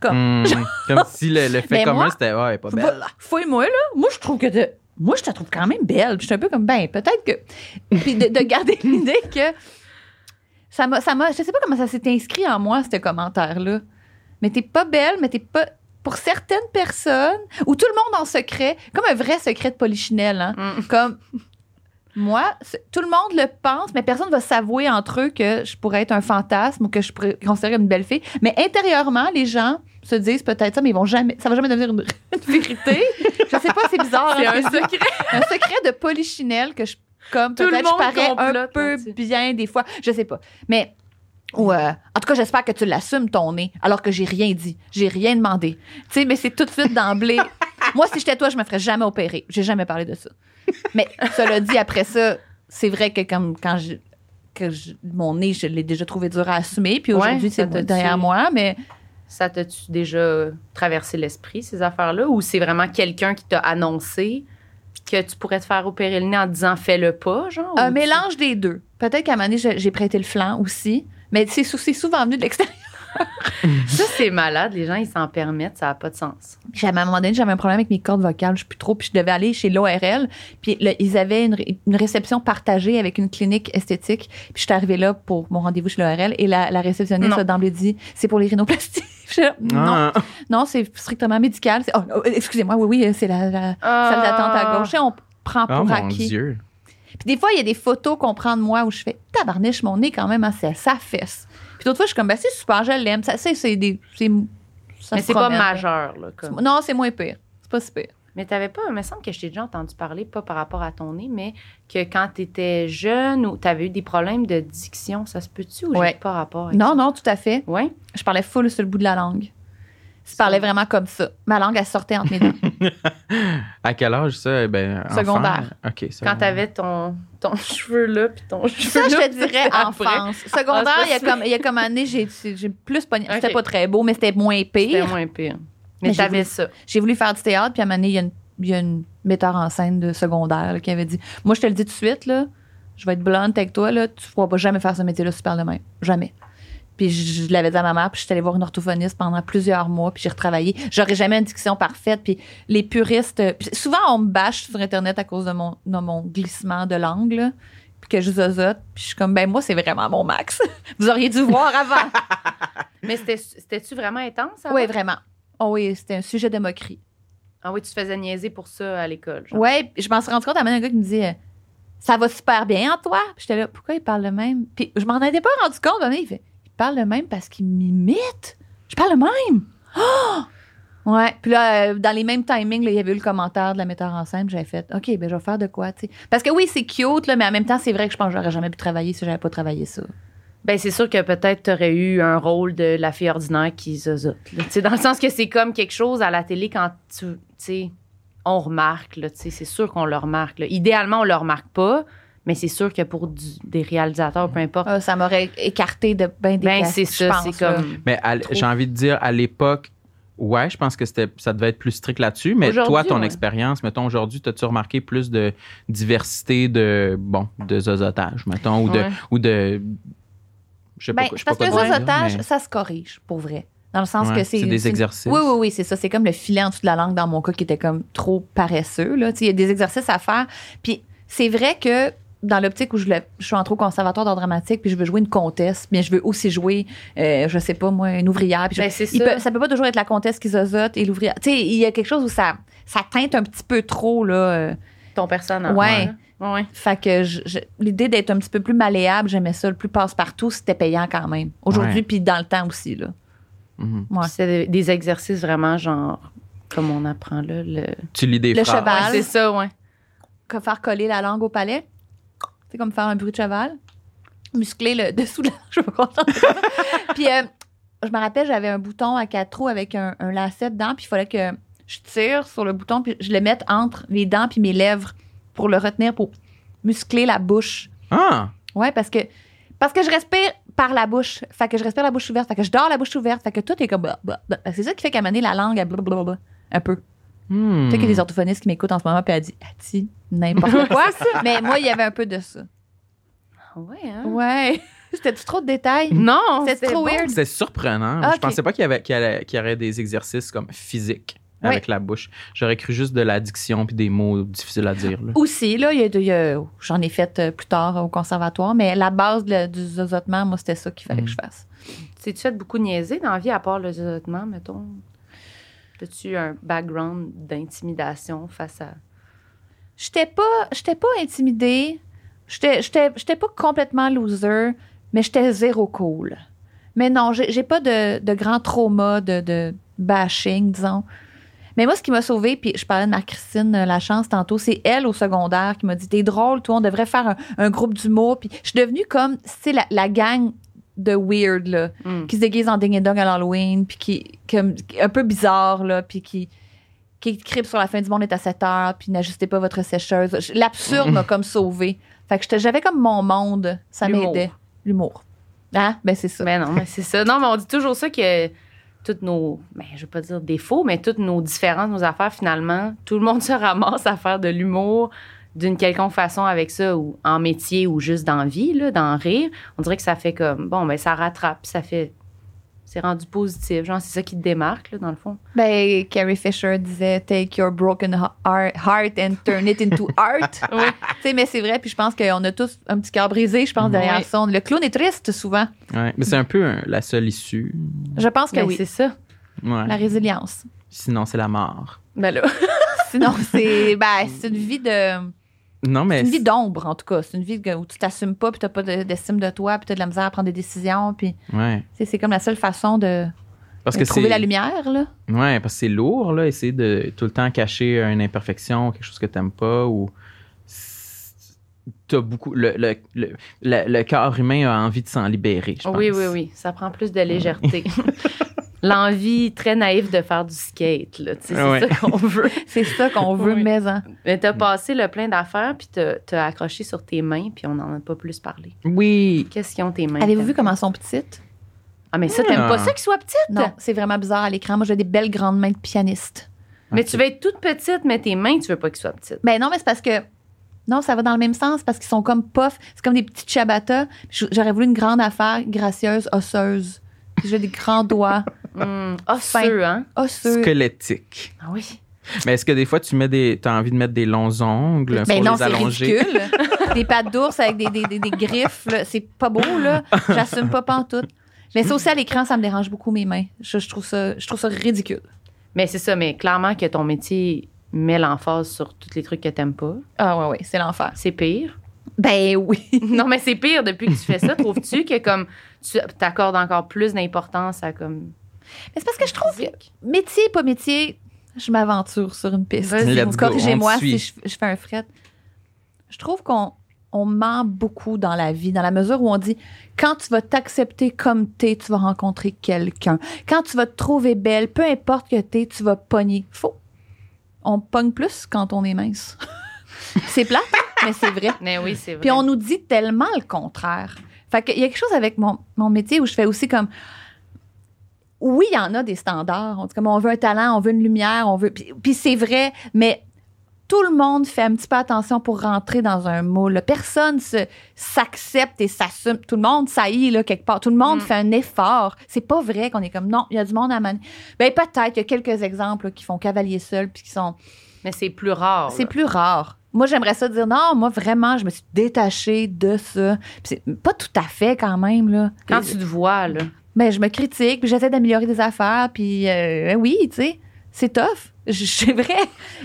Comme, Hmm, (laughs) comme si le, le fait Mais commun, c'était, ouais, pas belle. Fouille-moi, là. Moi, je trouve que de- Moi, je te trouve quand même belle. Puis je suis un peu comme, ben, peut-être que. Puis de, de garder (laughs) l'idée que. Ça m'a, ça m'a. Je sais pas comment ça s'est inscrit en moi, ce commentaire-là. Mais t'es pas belle, mais t'es pas. Pour certaines personnes, ou tout le monde en secret, comme un vrai secret de polichinelle, hein. Mm. Comme. Moi, tout le monde le pense, mais personne va s'avouer entre eux que je pourrais être un fantasme ou que je pourrais considérer une belle fille. Mais intérieurement, les gens se disent peut-être ça, mais ils vont jamais, ça va jamais devenir une, (laughs) une vérité. je sais pas, c'est bizarre. C'est hein, un secret. un secret de polichinelle que je, comme Tout le peut-être je monde parais un peu bien des fois, je sais pas. Mais ou euh, en tout cas, j'espère que tu l'assumes ton nez, alors que j'ai rien dit, j'ai rien demandé. Tu sais, mais c'est tout de suite d'emblée. (laughs) Moi, si j'étais toi, je me ferais jamais opérer. J'ai jamais parlé de ça. Mais cela dit, après ça, c'est vrai que comme quand je, que je- mon nez, je l'ai déjà trouvé dur à assumer, puis aujourd'hui, c'est derrière moi, mais Ça t'a-tu déjà traversé l'esprit, ces affaires-là? Ou c'est vraiment quelqu'un qui t'a annoncé que tu pourrais te faire opérer le nez en disant fais-le pas, genre? Un tu- mélange des deux. Peut-être qu'à un moment donné, j'ai prêté le flanc aussi. Mais c'est souvent venu de l'extérieur. (laughs) Ça, c'est malade. Les gens, ils s'en permettent. Ça n'a pas de sens. J'avais à un moment donné, j'avais un problème avec mes cordes vocales, je sais plus trop, puis je devais aller chez l'ORL, puis là, ils avaient une, ré- une réception partagée avec une clinique esthétique, puis je suis arrivée là pour mon rendez-vous chez l'ORL et la, la réceptionniste Non. a d'emblée dit c'est pour les rhinoplasties. (laughs) Là, non, Ah. non, c'est strictement médical. Oh, oh, excusez-moi, oui, oui, c'est la, la salle d'attente à gauche. Et on prend Oh pour mon acquis. Dieu. Puis des fois, il y a des photos qu'on prend de moi où je fais tabarniche, mon nez quand même, hein, c'est ça fesse. Puis d'autres fois, je suis comme, ben, c'est super, je l'aime. Ça, c'est, c'est des. c'est- ça Mais se c'est pas promène. majeur, là. Comme. Non, c'est moins pire. C'est pas si pire. Mais t'avais pas, il me semble que je t'ai déjà entendu parler, pas par rapport à ton nez, mais que quand t'étais jeune ou t'avais eu des problèmes de diction, ça se peut-tu ou Ouais. j'ai pas rapport avec Non, ça? non, tout à fait. Ouais? Je parlais full sur le bout de la langue. Je parlais vraiment comme ça. Ma langue, elle sortait entre mes dents. (laughs) À quel âge ça? Ben, enfant? Secondaire. OK. Quand secondaire. t'avais ton, ton (laughs) cheveu là, puis ton cheveu Ça, je te dirais enfance. Secondaire, Ah, il y a comme, il y a comme année, j'ai, j'ai plus pogné. C'était pas très beau, mais c'était moins C'était pire. moins pire. Mais Mais t'avais voulu- ça. J'ai voulu faire du théâtre, puis à un moment donné, il y a une, il y a une metteur en scène de secondaire là, qui avait dit Moi, je te le dis tout de suite, là, je vais être blonde avec toi, là, tu ne pourras pas jamais faire ce métier-là super de même. Jamais. Puis je, l'avais dit à ma mère, puis je suis allée voir une orthophoniste pendant plusieurs mois, puis j'ai retravaillé. J'aurais jamais une diction parfaite, puis les puristes. puis souvent, on me bâche sur Internet à cause de mon, de mon glissement de langue, là, puis que je zozote, puis je suis comme Ben, moi, c'est vraiment mon max. (laughs) Vous auriez dû voir avant. (laughs) Mais c'était- c'était-tu vraiment intense? oui, avant? vraiment. Oh oui, c'était un sujet de moquerie. Ah oui, tu te faisais niaiser pour ça à l'école. puis je m'en suis rendu compte à un gars qui me dit euh, Ça va super bien, en toi? Puis j'étais là, pourquoi il parle le même? Puis je m'en étais pas rendu compte, donné, il fait parle le même parce qu'il m'imite. Je parle le même. Ah! Ouais, puis là, euh, dans les mêmes timings, il y avait eu le commentaire de la metteur en scène, j'avais fait, OK, ben je vais faire de quoi, tu sais. Parce que oui, c'est cute, là, mais en même temps, c'est vrai que je pense que j'aurais jamais pu travailler si j'avais pas travaillé ça. Ben, c'est sûr que peut-être tu aurais eu un rôle de la fille ordinaire qui zozote. là. Dans le sens que c'est comme quelque chose à la télé quand tu. sais, on remarque, c'est sûr qu'on le remarque. Idéalement, on le remarque pas, mais c'est sûr que pour du- des réalisateurs, peu importe. Ah, ça m'aurait écarté de ben des ben, c'est je ça, c'est comme. Mais j'ai envie de dire, à l'époque, ouais, je pense que c'était, ça devait être plus strict là-dessus. Mais toi, ton ouais. expérience, mettons, aujourd'hui, as-tu remarqué plus de diversité de, bon, de zozotage, mettons, ou de, Ouais. ou de, je sais Ben, pas, je sais parce pas que le zozotage, mais- ça se corrige, pour vrai. Dans le sens Ouais, que c'est. c'est des exercices. Oui, oui, oui, c'est ça. C'est comme le filet en dessous de la langue dans mon cas qui était comme trop paresseux. Là. Tu sais, Il y a des exercices à faire. Puis c'est vrai que dans l'optique où je, le- je suis entrée au conservatoire d'art dramatique, puis je veux jouer une comtesse, mais je veux aussi jouer, euh, je sais pas moi, une ouvrière. Puis je- Ben, c'est ça. peut- ça peut pas toujours être la comtesse qui zozote et l'ouvrière. Tu sais, il y a quelque chose où ça, ça teinte un petit peu trop, là. euh. Ton personnage. Ouais. Ouais. ouais. Fait que je- je- l'idée d'être un petit peu plus malléable, j'aimais ça. Le plus passe-partout, c'était payant quand même. Aujourd'hui, puis dans le temps aussi, là. Mhm. Ouais. C'est des, des exercices vraiment genre. Comme on apprend là. Le... Tu lis des Le phrases. cheval. Ouais, c'est ça, ouais. que faire coller la langue au palais. C'est comme faire un bruit de cheval. Muscler le (laughs) dessous de la (laughs) Je suis pas contente. puis euh, je me rappelle, j'avais un bouton à quatre trous avec un, un lacet dedans, puis il fallait que je tire sur le bouton, puis je le mette entre les dents puis mes lèvres pour le retenir, pour muscler la bouche. Ah! Ouais, parce que, parce que je respire par la bouche. Fait que je respire la bouche ouverte. Fait que je dors la bouche ouverte. Fait que tout est comme. bah, bah, bah. C'est ça qui fait qu'à donné, la langue, elle blablabla, un peu. Hmm. Tu sais qu'il y a des orthophonistes qui m'écoutent en ce moment, puis elle dit, elle dit n'importe quoi. (laughs) Mais moi, il y avait un peu de ça. Ouais, hein? Ouais. (laughs) C'était trop de détails? Non, C'est trop bon. weird. C'est surprenant. Ah, Je pensais pas qu'il y, avait, qu'il y qu'il y aurait des exercices comme physiques avec la bouche. J'aurais cru juste de l'addiction puis des mots difficiles à dire. là. Aussi, là, il y a, il y a- j'en ai fait euh, plus tard au conservatoire, mais la base de- du zozotement, moi, c'était ça qu'il fallait Mm. que je fasse. T'es-tu fait beaucoup niaiser dans la vie à part le zozotement, mettons? As-tu un background d'intimidation face à. J'étais pas, j'étais pas intimidée. J'étais, j'étais, pas complètement loser, mais j'étais zéro cool. Mais non, j'ai, pas de, de grand trauma de, de bashing, disons. Mais moi, ce qui m'a sauvée, puis je parlais de Marc-Christine euh, Lachance tantôt, c'est elle au secondaire qui m'a dit T'es drôle, toi, on devrait faire un, un groupe d'humour. Puis je suis devenue comme, tu la gang de weird, là, Hmm. qui se déguise en ding et dong à l'Halloween, puis qui, comme, un peu bizarre, là, puis qui, qui cripe sur la fin du monde est à 7 heures, puis n'ajustez pas votre sécheuse. L'absurde m'a comme sauvé. Fait que j'avais comme mon monde, ça m'aidait. L'humour. Hein? Ben c'est ça. Ben non, mais c'est ça. Non, mais on dit toujours ça que toutes nos, ben, je veux pas dire défauts, mais toutes nos différences, nos affaires, finalement, tout le monde (laughs) se ramasse à faire de l'humour d'une quelconque façon avec ça, ou en métier, ou juste dans la vie, là, d'en rire. On dirait que ça fait comme, bon, ben, ça rattrape, ça fait, c'est rendu positif. Genre, c'est ça qui te démarque, là, dans le fond. Ben, Carrie Fisher disait Take your broken heart heart and turn it into art. (laughs) Oui. Tu sais, mais c'est vrai, puis je pense qu'on a tous un petit cœur brisé, je pense, derrière Oui. ça. Le clown est triste souvent. Ouais. Mais c'est un peu un- la seule issue. Je pense que Ben, oui. c'est ça. Ouais. La résilience. Sinon, c'est la mort. Ben là. Sinon, c'est (laughs) ben, c'est une vie de. Non, mais. C'est une vie d'ombre, en tout cas. C'est une vie où tu t'assumes pas, puis t'as pas de- d'estime de toi, puis t'as de la misère à prendre des décisions, puis Ouais. c'est comme la seule façon de, Parce de que trouver c'est. la lumière, là. Ouais, parce que c'est lourd, là, essayer de tout le temps cacher une imperfection, quelque chose que t'aimes pas, ou. T'as beaucoup. Le, le, le, le- le corps humain a envie de s'en libérer, je pense. Oui, oui, oui. Ça prend plus de légèreté. (laughs) L'envie très naïve de faire du skate, là. C'est Ouais. ça qu'on (laughs) veut. C'est ça qu'on veut, Oui. mais hein. Mais t'as passé le plein d'affaires, puis t'as t'as accroché sur tes mains, puis on n'en a pas plus parlé. Oui. Qu'est-ce qu'ils ont tes mains? Avez-vous vu comment elles sont petites? Ah, mais ça, t'aimes Ah. pas ça qu'ils soient petites? Non, c'est vraiment bizarre à l'écran. Moi, j'ai des belles grandes mains de pianiste. Mais tu veux être toute petite, mais tes mains, tu veux pas qu'ils soient petites. Ben non, mais c'est parce que. Non, ça va dans le même sens parce qu'ils sont comme puff. C'est comme des petites ciabattas. J- J'aurais voulu une grande affaire gracieuse, osseuse. J'ai des grands doigts (laughs) Hum, osseux, hein? osseux. Squelettique. Ah oui. Mais est-ce que des fois, tu mets des. T'as envie de mettre des longs ongles Ben pour non, les c'est allonger? ridicule. (laughs) des pattes d'ours avec des, des, des, des griffes, c'est pas beau, là. J'assume pas pantoute. Mais ça aussi, à l'écran, ça me dérange beaucoup, mes mains. Je, je trouve, ça, je trouve ça ridicule. Mais c'est ça, mais clairement que ton métier met l'emphase sur tous les trucs que t'aimes pas. Ah ouais, ouais, c'est l'enfer. C'est pire? Ben oui. (laughs) non, mais c'est pire depuis que tu fais ça. Trouves-tu que comme tu t'accordes encore plus d'importance à comme. Mais c'est parce que je trouve que métier, pas métier, je m'aventure sur une piste. Corrigez-moi si je, je fais un fret. Je trouve qu'on on ment beaucoup dans la vie, dans la mesure où on dit quand tu vas t'accepter comme t'es, tu vas rencontrer quelqu'un. Quand tu vas te trouver belle, peu importe que t'es, tu vas pogner. Faux. On pogne plus quand on est mince. (laughs) c'est plate, mais c'est vrai. Mais oui, c'est vrai. Puis on nous dit tellement le contraire. Fait qu'il y a quelque chose avec mon, mon métier où je fais aussi comme. Oui, il y en a des standards. On dit comme on veut un talent, on veut une lumière, on veut. Puis, puis c'est vrai, mais tout le monde fait un petit peu attention pour rentrer dans un moule. Personne se, s'accepte et s'assume. Tout le monde saillit là quelque part. Tout le monde Mm. fait un effort. C'est pas vrai qu'on est comme non, il y a du monde à manier. Ben peut-être, il y a quelques exemples là, qui font cavalier seul puis qui sont Mais c'est plus rare. c'est plus rare. Moi, j'aimerais ça dire non, moi, vraiment, je me suis détachée de ça. Puis c'est pas tout à fait quand même, là. Quand tu te vois, là. Ben, je me critique, puis j'essaie d'améliorer des affaires, puis euh, oui, tu sais, c'est tough. (laughs) C'est vrai.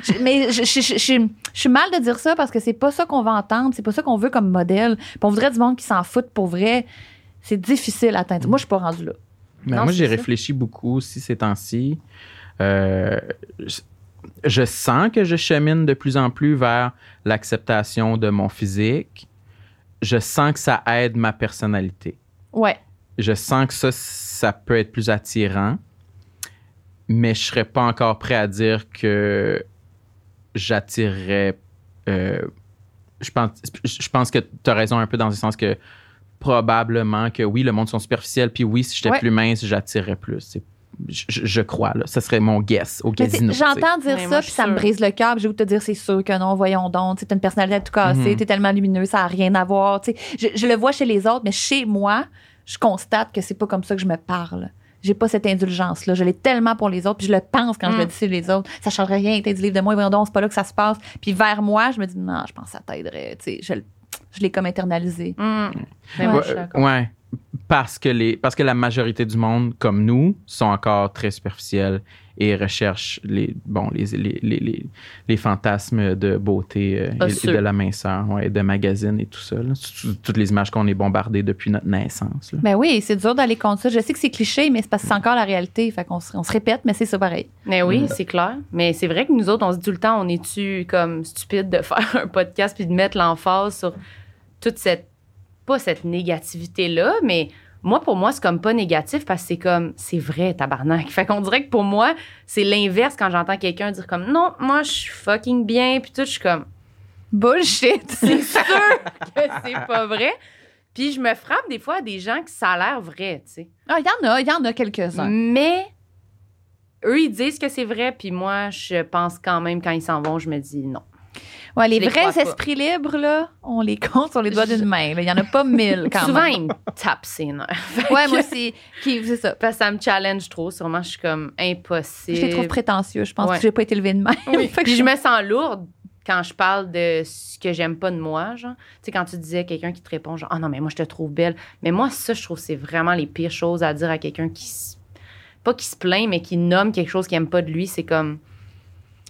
Je- mais je, suis mal de dire ça parce que c'est pas ça qu'on va entendre, c'est pas ça qu'on veut comme modèle. Puis on voudrait du monde qui s'en fout pour vrai. C'est difficile à atteindre. Moi, je suis pas rendue là. Ben, Non, moi, j'ai réfléchi beaucoup aussi ces temps-ci. Euh, je, je sens que je chemine de plus en plus vers l'acceptation de mon physique. Je sens que ça aide ma personnalité. Ouais. Je sens que ça, ça peut être plus attirant, mais je serais pas encore prêt à dire que j'attirerais. euh, je, pense, je pense que tu as raison un peu dans le sens que probablement que oui, le monde sont superficiels, puis oui, si j'étais Ouais. plus mince, j'attirerais plus. Je, crois, là. Ça serait mon guess au casino. J'entends dire Mais ça, puis ça me brise le cœur. J'ai voulu te dire, c'est sûr que non, voyons donc. Tu as une personnalité tout cassée, Mhm. t'es tellement lumineux, ça n'a rien à voir. je le vois chez les autres, mais chez moi, je constate que c'est pas comme ça que je me parle. J'ai pas cette indulgence-là. Je l'ai tellement pour les autres, puis je le pense quand je le Mm. dis sur les autres. Ça changerait rien, t'es du livre de moi, voyons donc, c'est pas là que ça se passe. Puis vers moi, je me dis, non, je pense que ça t'aiderait. Tu sais, je, je l'ai comme internalisé. Mais Ouais. moi, je suis d'accord. Ouais. Parce que, les, parce que la majorité du monde, comme nous, sont encore très superficiels et recherchent les, bon, les, les, les, les, les fantasmes de beauté euh, et- de la minceur, ouais, de magazines et tout ça. là. Toutes les images qu'on est bombardées depuis notre naissance. là. Ben oui, c'est dur d'aller contre ça. Je sais que c'est cliché, mais c'est parce que c'est encore la réalité. Fait qu'on se, on se répète, mais c'est ça pareil. Mais oui, Mm. c'est clair. Mais c'est vrai que nous autres, on se dit tout le temps, on est-tu comme stupide de (laughs) faire un podcast puis de mettre l'emphase sur toute cette, pas cette négativité-là, mais moi, pour moi, c'est comme pas négatif parce que c'est comme, c'est vrai, tabarnak. (laughs) Fait qu'on dirait que pour moi, c'est l'inverse quand j'entends quelqu'un dire comme, non, moi, je suis fucking bien, puis tout, je suis comme, Bullshit! (laughs) c'est sûr que c'est pas vrai. Puis je me frappe des fois à des gens que ça a l'air vrai, tu sais. Ah, il y en a, il y en a quelques-uns. Mais eux, ils disent que c'est vrai, puis moi, je pense quand même, quand ils s'en vont, je me dis non. Ouais, les vrais pas. esprits libres, là, on les compte sur les doigts d'une main. là. Il y en a pas mille quand Souvent, même. ils me tapent ses nerfs. (laughs) Ouais, moi aussi. Qui, c'est ça? Parce que ça me challenge trop. Sûrement, je suis comme impossible. Je les trouve prétentieux. Je pense Ouais. que j'ai pas été élevée de même. Oui. (laughs) Fait que Puis je me sens lourde quand je parle de ce que j'aime pas de moi, genre. Tu sais, quand tu disais quelqu'un qui te répond, genre, ah non, mais moi, je te trouve belle. Mais moi, ça, je trouve que c'est vraiment les pires choses à dire à quelqu'un qui Pas qui se plaint, mais qui nomme quelque chose qu'il aime pas de lui. C'est comme.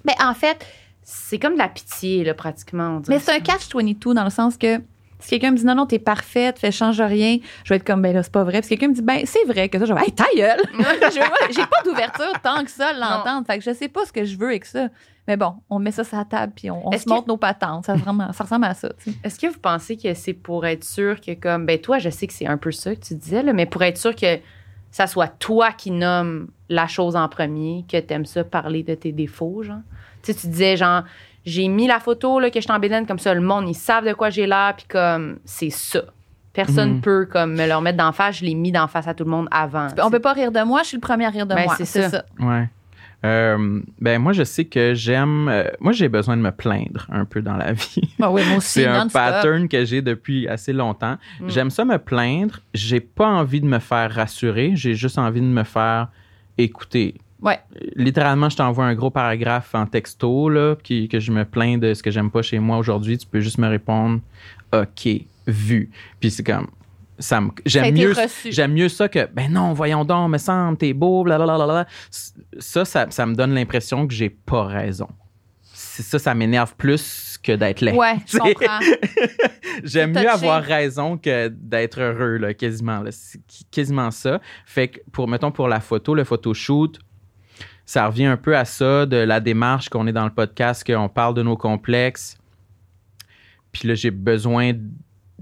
Ben, en fait, C'est comme de la pitié, là, pratiquement. mais c'est un ça. catch-22 dans le sens que si quelqu'un me dit non, non, t'es parfaite, fais change rien, je vais être comme, ben là, c'est pas vrai. Puis si quelqu'un me dit, ben, c'est vrai que ça, je vais, hey, ta gueule! (laughs) J'ai pas d'ouverture tant que ça l'entendre. Fait que je sais pas ce que je veux avec ça. Mais bon, on met ça sur la table puis on, on se montre nos patentes. Ça, vraiment, ça ressemble à ça. Est-ce que vous pensez que c'est pour être sûr que, comme, ben toi, je sais que c'est un peu ça que tu disais, là, mais pour être sûr que ça soit toi qui nomme la chose en premier, que t'aimes ça parler de tes défauts, genre? Tu sais, tu disais, genre, j'ai mis la photo, là, que je t'embédaine comme ça, le monde, ils savent de quoi j'ai l'air, puis comme, c'est ça. Personne Mhm. peut, comme, me leur mettre d'en face. Je l'ai mis d'en face à tout le monde avant. On peut pas rire de moi, je suis le premier à rire de Ben, moi. c'est C'est ça. ça. Ouais. Euh, ben moi je sais que j'aime euh, moi j'ai besoin de me plaindre un peu dans la (laughs) vie. Ben oui, moi aussi, C'est un pattern que j'ai depuis assez longtemps. Mm. J'aime ça me plaindre, j'ai pas envie de me faire rassurer, j'ai juste envie de me faire écouter. Ouais. Littéralement, je t'envoie un gros paragraphe en texto là, qui, que je me plains de ce que j'aime pas chez moi aujourd'hui. Tu peux juste me répondre OK, vu. Puis c'est comme ça me j'aime mieux. J'aime mieux ça que, ben non, voyons donc, me semble, t'es beau, blablabla. Ça, ça, ça me donne l'impression que j'ai pas raison. C'est ça, ça m'énerve plus que d'être laid. Ouais, je (laughs) comprends. (laughs) J'aime mieux touché. avoir raison que d'être heureux, là, quasiment. là. Quasiment ça. Fait que, pour, mettons, pour la photo, le photoshoot, ça revient un peu à ça, de la démarche qu'on est dans le podcast, qu'on parle de nos complexes. Puis là, j'ai besoin. de-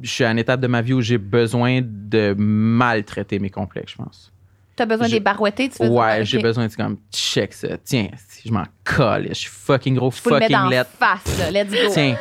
Je suis à une étape de ma vie où j'ai besoin de maltraiter mes complexes, je pense. T'as besoin Je- des barouettés, tu veux dire? Ouais, j'ai besoin de comme, check ça. Tiens, je m'en colle. Je suis fucking gros, Faut le mettre fucking en let. face, là. Let's go. Tiens,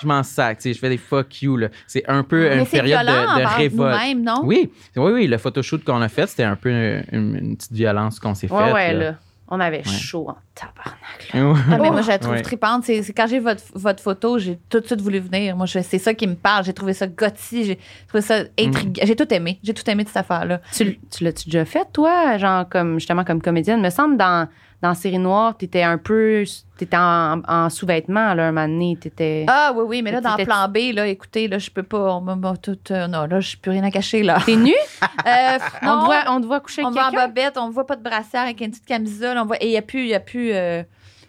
je m'en sac. Tu sais, je fais des fuck you. là. C'est un peu Mais une période de, de révolte. nous-mêmes, non? Oui, oui, oui. Le photoshoot qu'on a fait, c'était un peu une, une petite violence qu'on s'est Ouais, faite. ouais, là. là. On avait Ouais. chaud en tabarnak. Ah, mais moi, je la trouve Ouais. tripante. C'est c'est quand j'ai votre, votre photo, j'ai tout de suite voulu venir. Moi, je- c'est ça qui me parle. J'ai trouvé ça gothy. J'ai trouvé ça intriguant. J'ai tout aimé. J'ai tout aimé de cette affaire-là. Tu, tu l'as-tu déjà fait, toi, genre, comme, justement, comme comédienne? me semble, dans, dans Série Noire, t'étais un peu. T'étais en, en sous-vêtements, là, un moment donné. T'étais. Ah oui, oui, mais là, dans plan B, là, écoutez, là, je peux pas. On m'a- tout, euh, non, là, je plus rien à cacher, là. T'es nu? (laughs) Euh, (laughs) On te, voit, on te voit coucher on va en bobette, on voit pas de brassière avec une petite camisole. On voit, et il n'y a plus. Y a plus euh,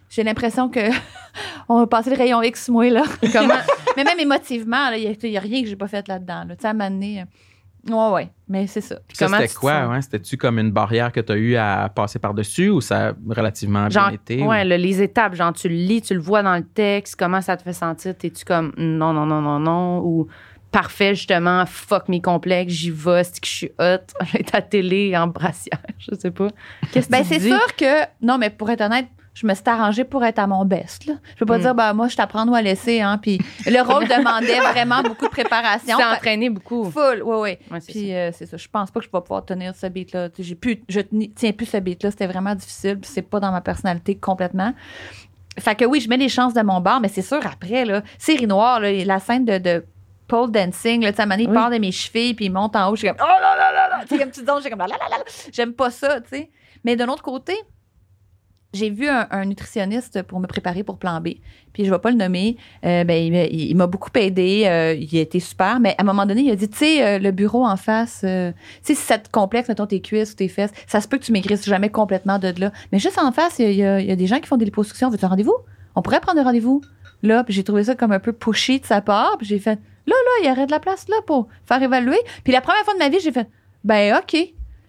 j'ai l'impression que (laughs) on va passer le rayon X, moi, là. Comment? mais même émotivement, il n'y a, rien que j'ai pas fait là-dedans. Là. Tu sais, à un moment donné, Ouais, ouais, mais c'est ça. C'était quoi? sens? Ouais? C'était-tu comme une barrière que tu as eu à passer par-dessus ou ça a relativement bien été? ouais, ou- là, les étapes, genre, tu le lis, tu le vois dans le texte, comment ça te fait sentir? T'es-tu comme non, non, non, non, non? Ou parfait, justement, fuck mes complexes, j'y vais, c'est que je suis hot, (laughs) je vais être à télé en brassière, (laughs) je sais pas. Qu'est-ce que Ben, tu c'est sûr que. Non, mais pour être honnête, je me suis arrangée pour être à mon best. Là. Je peux pas Mm. dire, ben, moi, je t'apprends ou à laisser. Hein, puis le rôle demandait vraiment beaucoup de (laughs) Tu préparation. t'es Fait- entraîné beaucoup. Full, oui, oui. Ouais, Puis euh, c'est ça. Je pense pas que je vais pouvoir tenir ce beat-là. Tu J'ai pu, je tiens plus ce beat-là. C'était vraiment difficile. Puis c'est pas dans ma personnalité complètement. Fait que oui, je mets les chances de mon bord, mais c'est sûr, après, là, série noire, là, la scène de, de pole dancing, là, tu sais, à un moment donné, il Oui. part de mes chevilles, puis il monte en haut, je suis comme, oh là là là là, tu sais, comme tu dis, j'ai comme, là là là là. J'aime pas ça, tu sais. Mais d'un autre côté, j'ai vu un, un nutritionniste pour me préparer pour plan B. Puis je vais pas le nommer. Euh, ben, il, m'a- il m'a beaucoup aidé. euh, il a été super. Mais à un moment donné, il a dit, tu sais, euh, le bureau en face, euh, tu sais, si ça te complexe, mettons tes cuisses ou tes fesses, ça se peut que tu maigrisses jamais complètement de là. Mais juste en face, il y a, il y a- des gens qui font des liposuctions. Veux-tu un rendez-vous? On pourrait prendre un rendez-vous. Là, j'ai trouvé ça comme un peu pushy de sa part. Puis j'ai fait, là, là, il y aurait de la place là pour faire évaluer. Puis la première fois de ma vie, j'ai fait, ben, OK.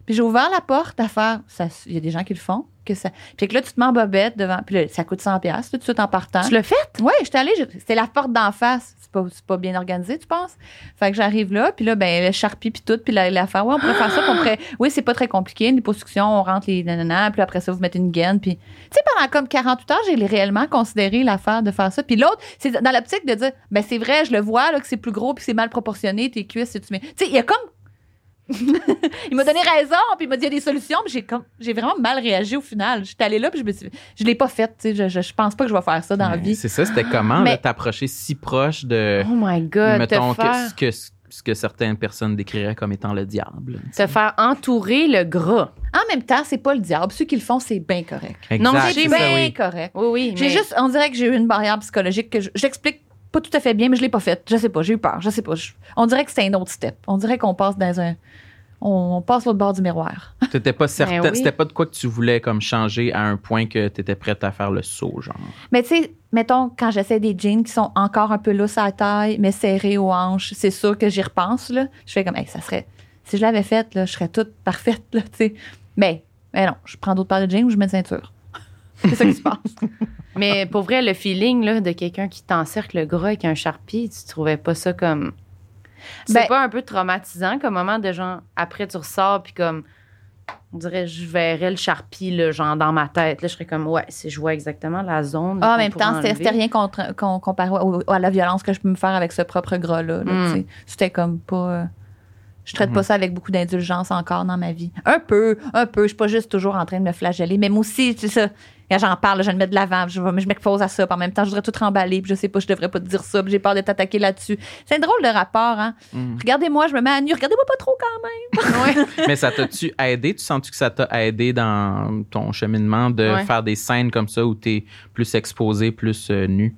Puis j'ai ouvert la porte à faire. Il y a des gens qui le font. Que ça, puis que là, tu te mets en bobette devant. Puis là, ça coûte 100$, là, tout de suite en partant. Tu l'as fait? Oui, j'étais allée. C'était la porte d'en face. C'est pas, c'est pas bien organisé, tu penses? Fait que j'arrive là, puis là, ben, le charpie, puis tout, puis la- l'affaire. Ouais, on pourrait faire ça, on pourrait. (gasps) Oui, c'est pas très compliqué. Une liposuction, on rentre les nanana, puis après ça, vous mettez une gaine. Puis, tu sais, pendant comme 48 heures, j'ai réellement considéré l'affaire de faire ça. Puis l'autre, c'est dans l'optique de dire, ben, c'est vrai, je le vois, là, que c'est plus gros, puis c'est mal proportionné, tes cuisses, tu mets. Tu sais, il y a comme. Il m'a donné raison, puis il m'a dit il y a des solutions, puis j'ai comme j'ai vraiment mal réagi au final. J'étais allée là, puis je me suis, je l'ai pas faite. tu sais, Je, je, je pense pas que je vais faire ça dans la vie. C'est ça, c'était comment Mais- là, t'approcher si proche de, Oh my God, mettons, te que- faire, ce, que, ce que certaines personnes décriraient comme étant le diable. te faire entourer le gras. En même temps, c'est pas le diable. Ceux qui le font, c'est bien correct. Non, Exact, j'ai C'est ça, bien oui. correct. Oui, oui. J'ai mais- juste, on dirait que j'ai eu une barrière psychologique que je- j'explique pas tout à fait bien, mais je l'ai pas faite. Je sais pas, j'ai eu peur. Je sais pas. Je- on dirait que c'est un autre step. On dirait qu'on passe dans un, on, on passe l'autre bord du miroir. (laughs) T'étais pas certain, Ben oui. c'était pas de quoi que tu voulais comme changer à un point que t'étais prête à faire le saut, genre. Mais tu sais, mettons, quand j'essaie des jeans qui sont encore un peu lousses à la taille, mais serrés aux hanches, c'est sûr que j'y repense, là. Je fais comme, hey, ça serait, si je l'avais faite, là, je serais toute parfaite, là, tu sais. Mais, mais non, je prends d'autres paires de jeans ou je mets une ceinture. (laughs) C'est ça qui se passe. Mais pour vrai, le feeling là, de quelqu'un qui t'encercle le gras avec un charpie, tu trouvais pas ça comme. C'est Ben- pas un peu traumatisant comme moment de genre, après tu ressors, puis comme. On dirait, je verrais le charpie, là, genre dans ma tête. Là, je serais comme, ouais, si je vois exactement la zone. Ah, en même temps, c'était rien contre, comparé au- à la violence que je peux me faire avec ce propre gras-là. là, Mm. tu sais. C'était comme pas. euh, je traite pas ça avec beaucoup d'indulgence encore dans ma vie. Un peu, un peu. Je suis pas juste toujours en train de me flageller. Mais moi aussi, tu sais j'en parle, je le mets de l'avant, je, vais- je m'expose à ça. Puis en même temps, je voudrais tout remballer. Puis je sais pas, je devrais pas te dire ça. Puis j'ai peur d'être attaqué là-dessus. C'est un drôle de rapport, hein. Mm. Regardez-moi, je me mets à nu. Regardez-moi pas trop quand même. (laughs) Mais ça t'a-tu aidé? Tu sens-tu que ça t'a aidé dans ton cheminement de Ouais. faire des scènes comme ça où t'es plus exposé, plus euh, nu?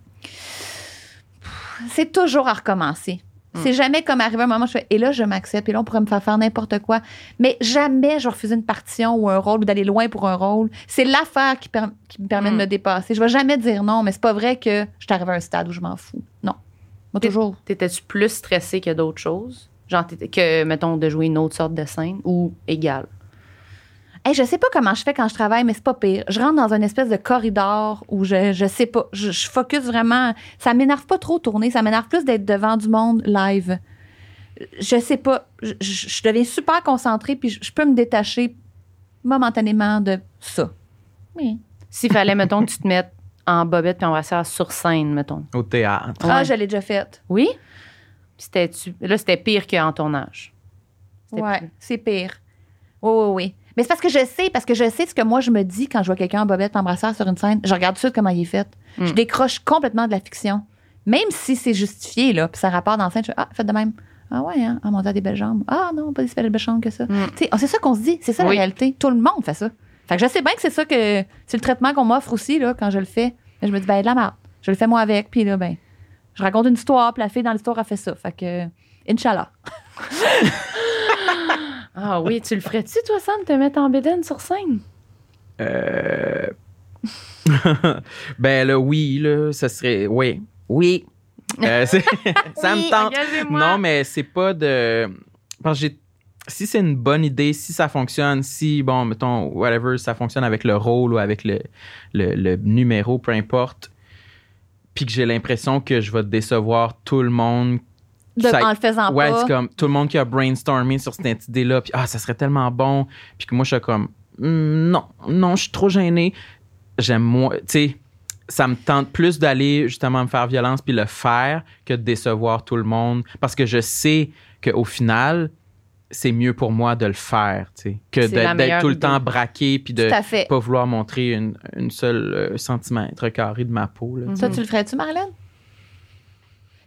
c'est toujours à recommencer. C'est jamais comme arriver un moment, je fais, et là, je m'accepte, et là, on pourrait me faire faire n'importe quoi. Mais jamais je vais refuser une partition ou un rôle ou d'aller loin pour un rôle. C'est l'affaire qui, per- qui me permet de Mm. me dépasser. Je vais jamais dire non, mais c'est pas vrai que je suis arrivée à un stade où je m'en fous. Non. Moi, toujours. T'étais-tu plus stressé que d'autres choses? Genre, que, mettons, de jouer une autre sorte de scène ou égal? Hey, je sais pas comment je fais quand je travaille, mais c'est pas pire. Je rentre dans une espèce de corridor où je, je sais pas. Je, je focus vraiment. Ça m'énerve pas trop tourner. Ça m'énerve plus d'être devant du monde live. Je sais pas. Je, deviens super concentrée puis je, je peux me détacher momentanément de ça. Oui. S'il fallait, mettons, que tu te mettes en bobette puis en brassière sur scène, mettons. Au théâtre. Ah, Ouais. je l'ai déjà faite. Oui? Puis Là, c'était pire qu'en tournage. Plus- c'est pire. Oui, oui, oui. Mais c'est parce que je sais, parce que je sais ce que moi je me dis quand je vois quelqu'un en bobette en brassière sur une scène. Je regarde tout de suite comment il est fait. Mm. Je décroche complètement de la fiction. Même si c'est justifié, là, puis ça rapporte dans la scène, je fais Ah, faites de même. Ah ouais, hein? Ah, mon Dieu, a des belles jambes. Ah non, pas si belles jambes que ça. Mm. Tu sais, ah, c'est ça qu'on se dit. C'est ça Oui. la réalité. Tout le monde fait ça. Fait que je sais bien que c'est ça que c'est le traitement qu'on m'offre aussi, là, quand je le fais. Je me dis, ben, de la merde. Je le fais moi avec, puis là, ben, je raconte une histoire, puis la fille dans l'histoire a fait ça. Fait que, Inch'Allah. (laughs) Ah oui, tu le ferais-tu, toi, Sam, te mettre en bédaine sur scène? Euh... (laughs) ben là, oui, là, ça serait... Oui. Oui. Euh, (laughs) ça me tente. Non, mais c'est pas de. Parce que j'ai- si c'est une bonne idée, si ça fonctionne, si, bon, mettons, whatever, ça fonctionne avec le rôle ou avec le, le, le numéro, peu importe, puis que j'ai l'impression que je vais décevoir tout le monde. De- Ça- en le faisant ouais, pas. c'est comme tout le monde qui a brainstormé sur cette idée-là, puis ah, ça serait tellement bon, puis que moi, je suis comme, Hmm, non, non, je suis trop gêné. J'aime moins, tu sais, ça me tente plus d'aller justement me faire violence puis le faire que de décevoir tout le monde parce que je sais qu'au final, c'est mieux pour moi de le faire, tu sais, que d'être tout le idée. temps braqué puis de Tout à fait. pas vouloir montrer une, une seule euh, centimètre carré de ma peau. Là, sais. Ça, tu le ferais-tu, Marilyn?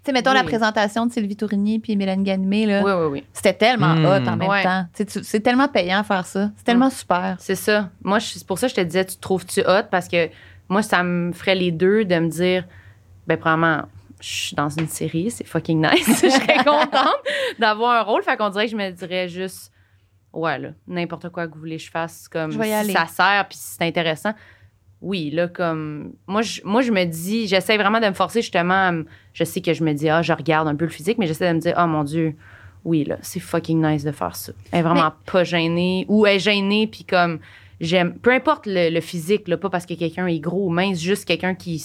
Tu sais, mettons Oui. la présentation de Sylvie Tourigny puis Mélanie Ganimé, là. Oui, oui, oui. C'était tellement Mm. hot en même Ouais. temps. C'est tellement payant faire ça. C'est tellement super. C'est ça. Moi, c'est pour ça que je te disais, tu te trouves-tu hot? Parce que moi, ça me ferait les deux de me dire, ben, probablement, je suis dans une série, c'est fucking nice. (laughs) je serais (laughs) contente d'avoir un rôle. Fait qu'on dirait que je me dirais juste, ouais, là, n'importe quoi que vous voulez que je fasse, comme Je vais y si aller. ça sert puis si c'est intéressant. Oui, là, comme. Moi, je, moi, je me dis, j'essaie vraiment de me forcer justement. à me- je sais que je me dis, ah, je regarde un peu le physique, mais j'essaie de me dire, oh mon Dieu, oui, là, c'est fucking nice de faire ça. Elle est vraiment pas gênée. Ou elle est gênée, puis comme, j'aime. Peu importe le, le physique, là, pas parce que quelqu'un est gros ou mince, juste quelqu'un qui.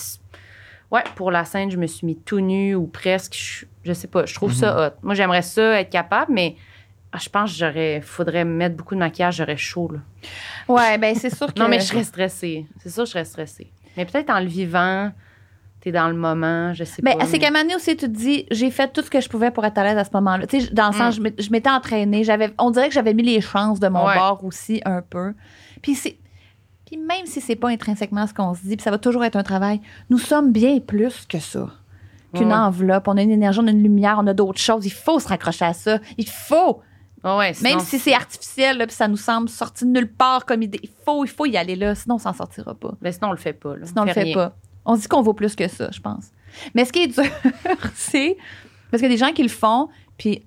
Ouais, pour la scène, je me suis mis tout nu ou presque. Je, je sais pas, je trouve ça hot. Moi, j'aimerais ça être capable, mais je pense que j'aurais. Faudrait me mettre beaucoup de maquillage, j'aurais chaud, là. Ouais, ben c'est sûr (laughs) que. Non, mais je serais stressée. C'est sûr, je serais stressée. Mais peut-être en le vivant, t'es dans le moment, je sais Mais pas. c'est qu'à un moment donné aussi, tu te dis, j'ai fait tout ce que je pouvais pour être à l'aise à ce moment-là. Tu sais, dans le sens, je m'étais- je m'étais entraînée. J'avais, on dirait que j'avais mis les chances de mon Ouais. bord aussi un peu. Puis c'est. Puis même si c'est pas intrinsèquement ce qu'on se dit, puis ça va toujours être un travail, nous sommes bien plus que ça. Qu'une Ouais. enveloppe, on a une énergie, on a une lumière, on a d'autres choses. Il faut se raccrocher à ça. Il faut. Ouais, sinon, Même si c'est artificiel, là, puis ça nous semble sorti de nulle part comme idée. Il faut, il faut y aller là, sinon on s'en sortira pas. Mais sinon, on le fait pas. Là. Sinon, on le fait rien. pas. On se dit qu'on vaut plus que ça, je pense. Mais ce qui est dur, (laughs) c'est parce qu'il y a des gens qui le font, puis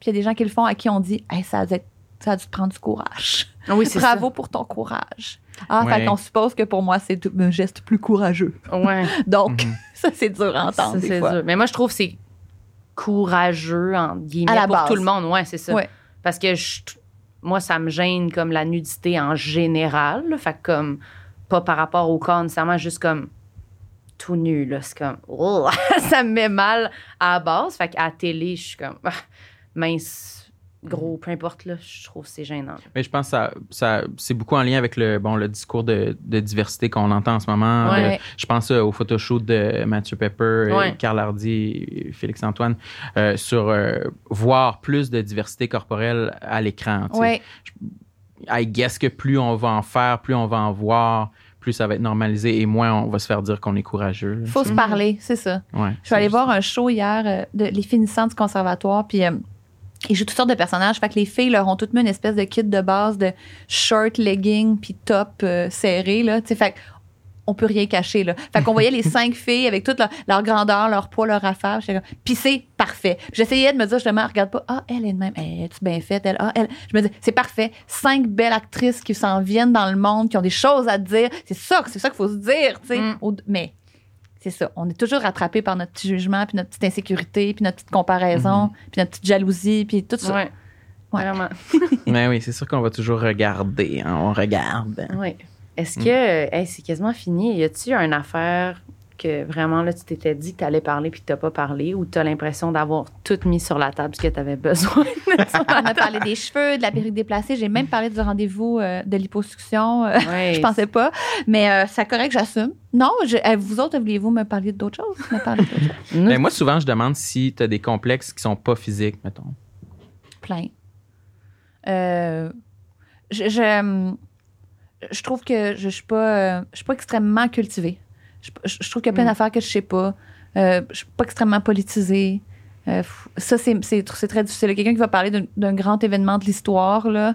puis il y a des gens qui le font à qui on dit hey, ça, a dû être- ça a dû te prendre du courage. Ah Oui, c'est Bravo pour ton courage. Ah, Ouais. fait qu'on suppose que pour moi, c'est un geste plus courageux. Ouais. (laughs) Donc, Mhm. (laughs) ça, c'est dur à entendre Ça, des c'est fois. dur. Mais moi, je trouve que c'est courageux, en guillemets, À la pour base. tout le monde. Ouais, c'est ça. Ouais. Parce que je- moi, ça me gêne comme la nudité en général. Fait comme, pas par rapport au corps nécessairement, juste comme tout nu. là. C'est comme, oh, (laughs) ça me met mal à la base. Fait qu'à la télé, je suis comme, ah, mince, gros, peu importe, là, je trouve que c'est gênant. Mais je pense que ça, ça, c'est beaucoup en lien avec le, bon, le discours de, de diversité qu'on entend en ce moment. Ouais. Le- je pense euh, au photoshoot de Mathieu Pepper, Ouais. Carl Hardy, et Félix-Antoine, euh, sur euh, voir plus de diversité corporelle à l'écran. Ouais. I guess que plus on va en faire, plus on va en voir, plus ça va être normalisé et moins on va se faire dire qu'on est courageux. faut se parler, c'est ça. Je suis allée voir un show hier euh, de les finissants du conservatoire, puis ils jouent toutes sortes de personnages. Fait que les filles leur ont toutes mis une espèce de kit de base de short, legging, puis top euh, serré, là. Tu sais, fait on peut rien cacher, là. Fait qu'on voyait les (laughs) cinq filles avec toute leur, leur grandeur, leur poids, leur affaire. Puis c'est parfait. J'essayais de me dire, justement, regarde pas, ah, elle est de même, elle est bien faite, elle, ah, elle. Je me dis, c'est parfait. Cinq belles actrices qui s'en viennent dans le monde, qui ont des choses à dire. C'est ça, c'est ça qu'il faut se dire, tu sais. Mm. Mais c'est ça. On est toujours rattrapé par notre petit jugement, puis notre petite insécurité, puis notre petite comparaison, puis notre petite jalousie, puis tout ça. Ouais. Ouais. Vraiment. (laughs) Mais oui, c'est sûr qu'on va toujours regarder. hein, on regarde. Oui. Est-ce que hey, c'est quasiment fini? Y a-tu une affaire que vraiment là tu t'étais dit que tu allais parler puis que tu pas parlé ou tu as l'impression d'avoir tout mis sur la table ce que tu avais besoin (laughs) On a parlé des cheveux, de la perruque déplacée. J'ai même parlé du rendez-vous euh, de liposuction. euh, (laughs) Ouais, je pensais pas. Mais euh, c'est correct, j'assume. Non, je- euh, vous autres, vouliez-vous me parler d'autres choses? Me parler d'autres choses? (laughs) Nous, Mais moi, souvent, je demande si tu as des complexes qui sont pas physiques, mettons. Plein. Euh, je, je, je trouve que je, je suis pas, je suis pas extrêmement cultivée. Je, je- je trouve qu'il y a plein Mm. d'affaires que je sais pas. Euh, je suis pas extrêmement politisée. Euh, ça, c'est, très difficile. Quelqu'un qui va parler d'un, grand événement de l'histoire, là,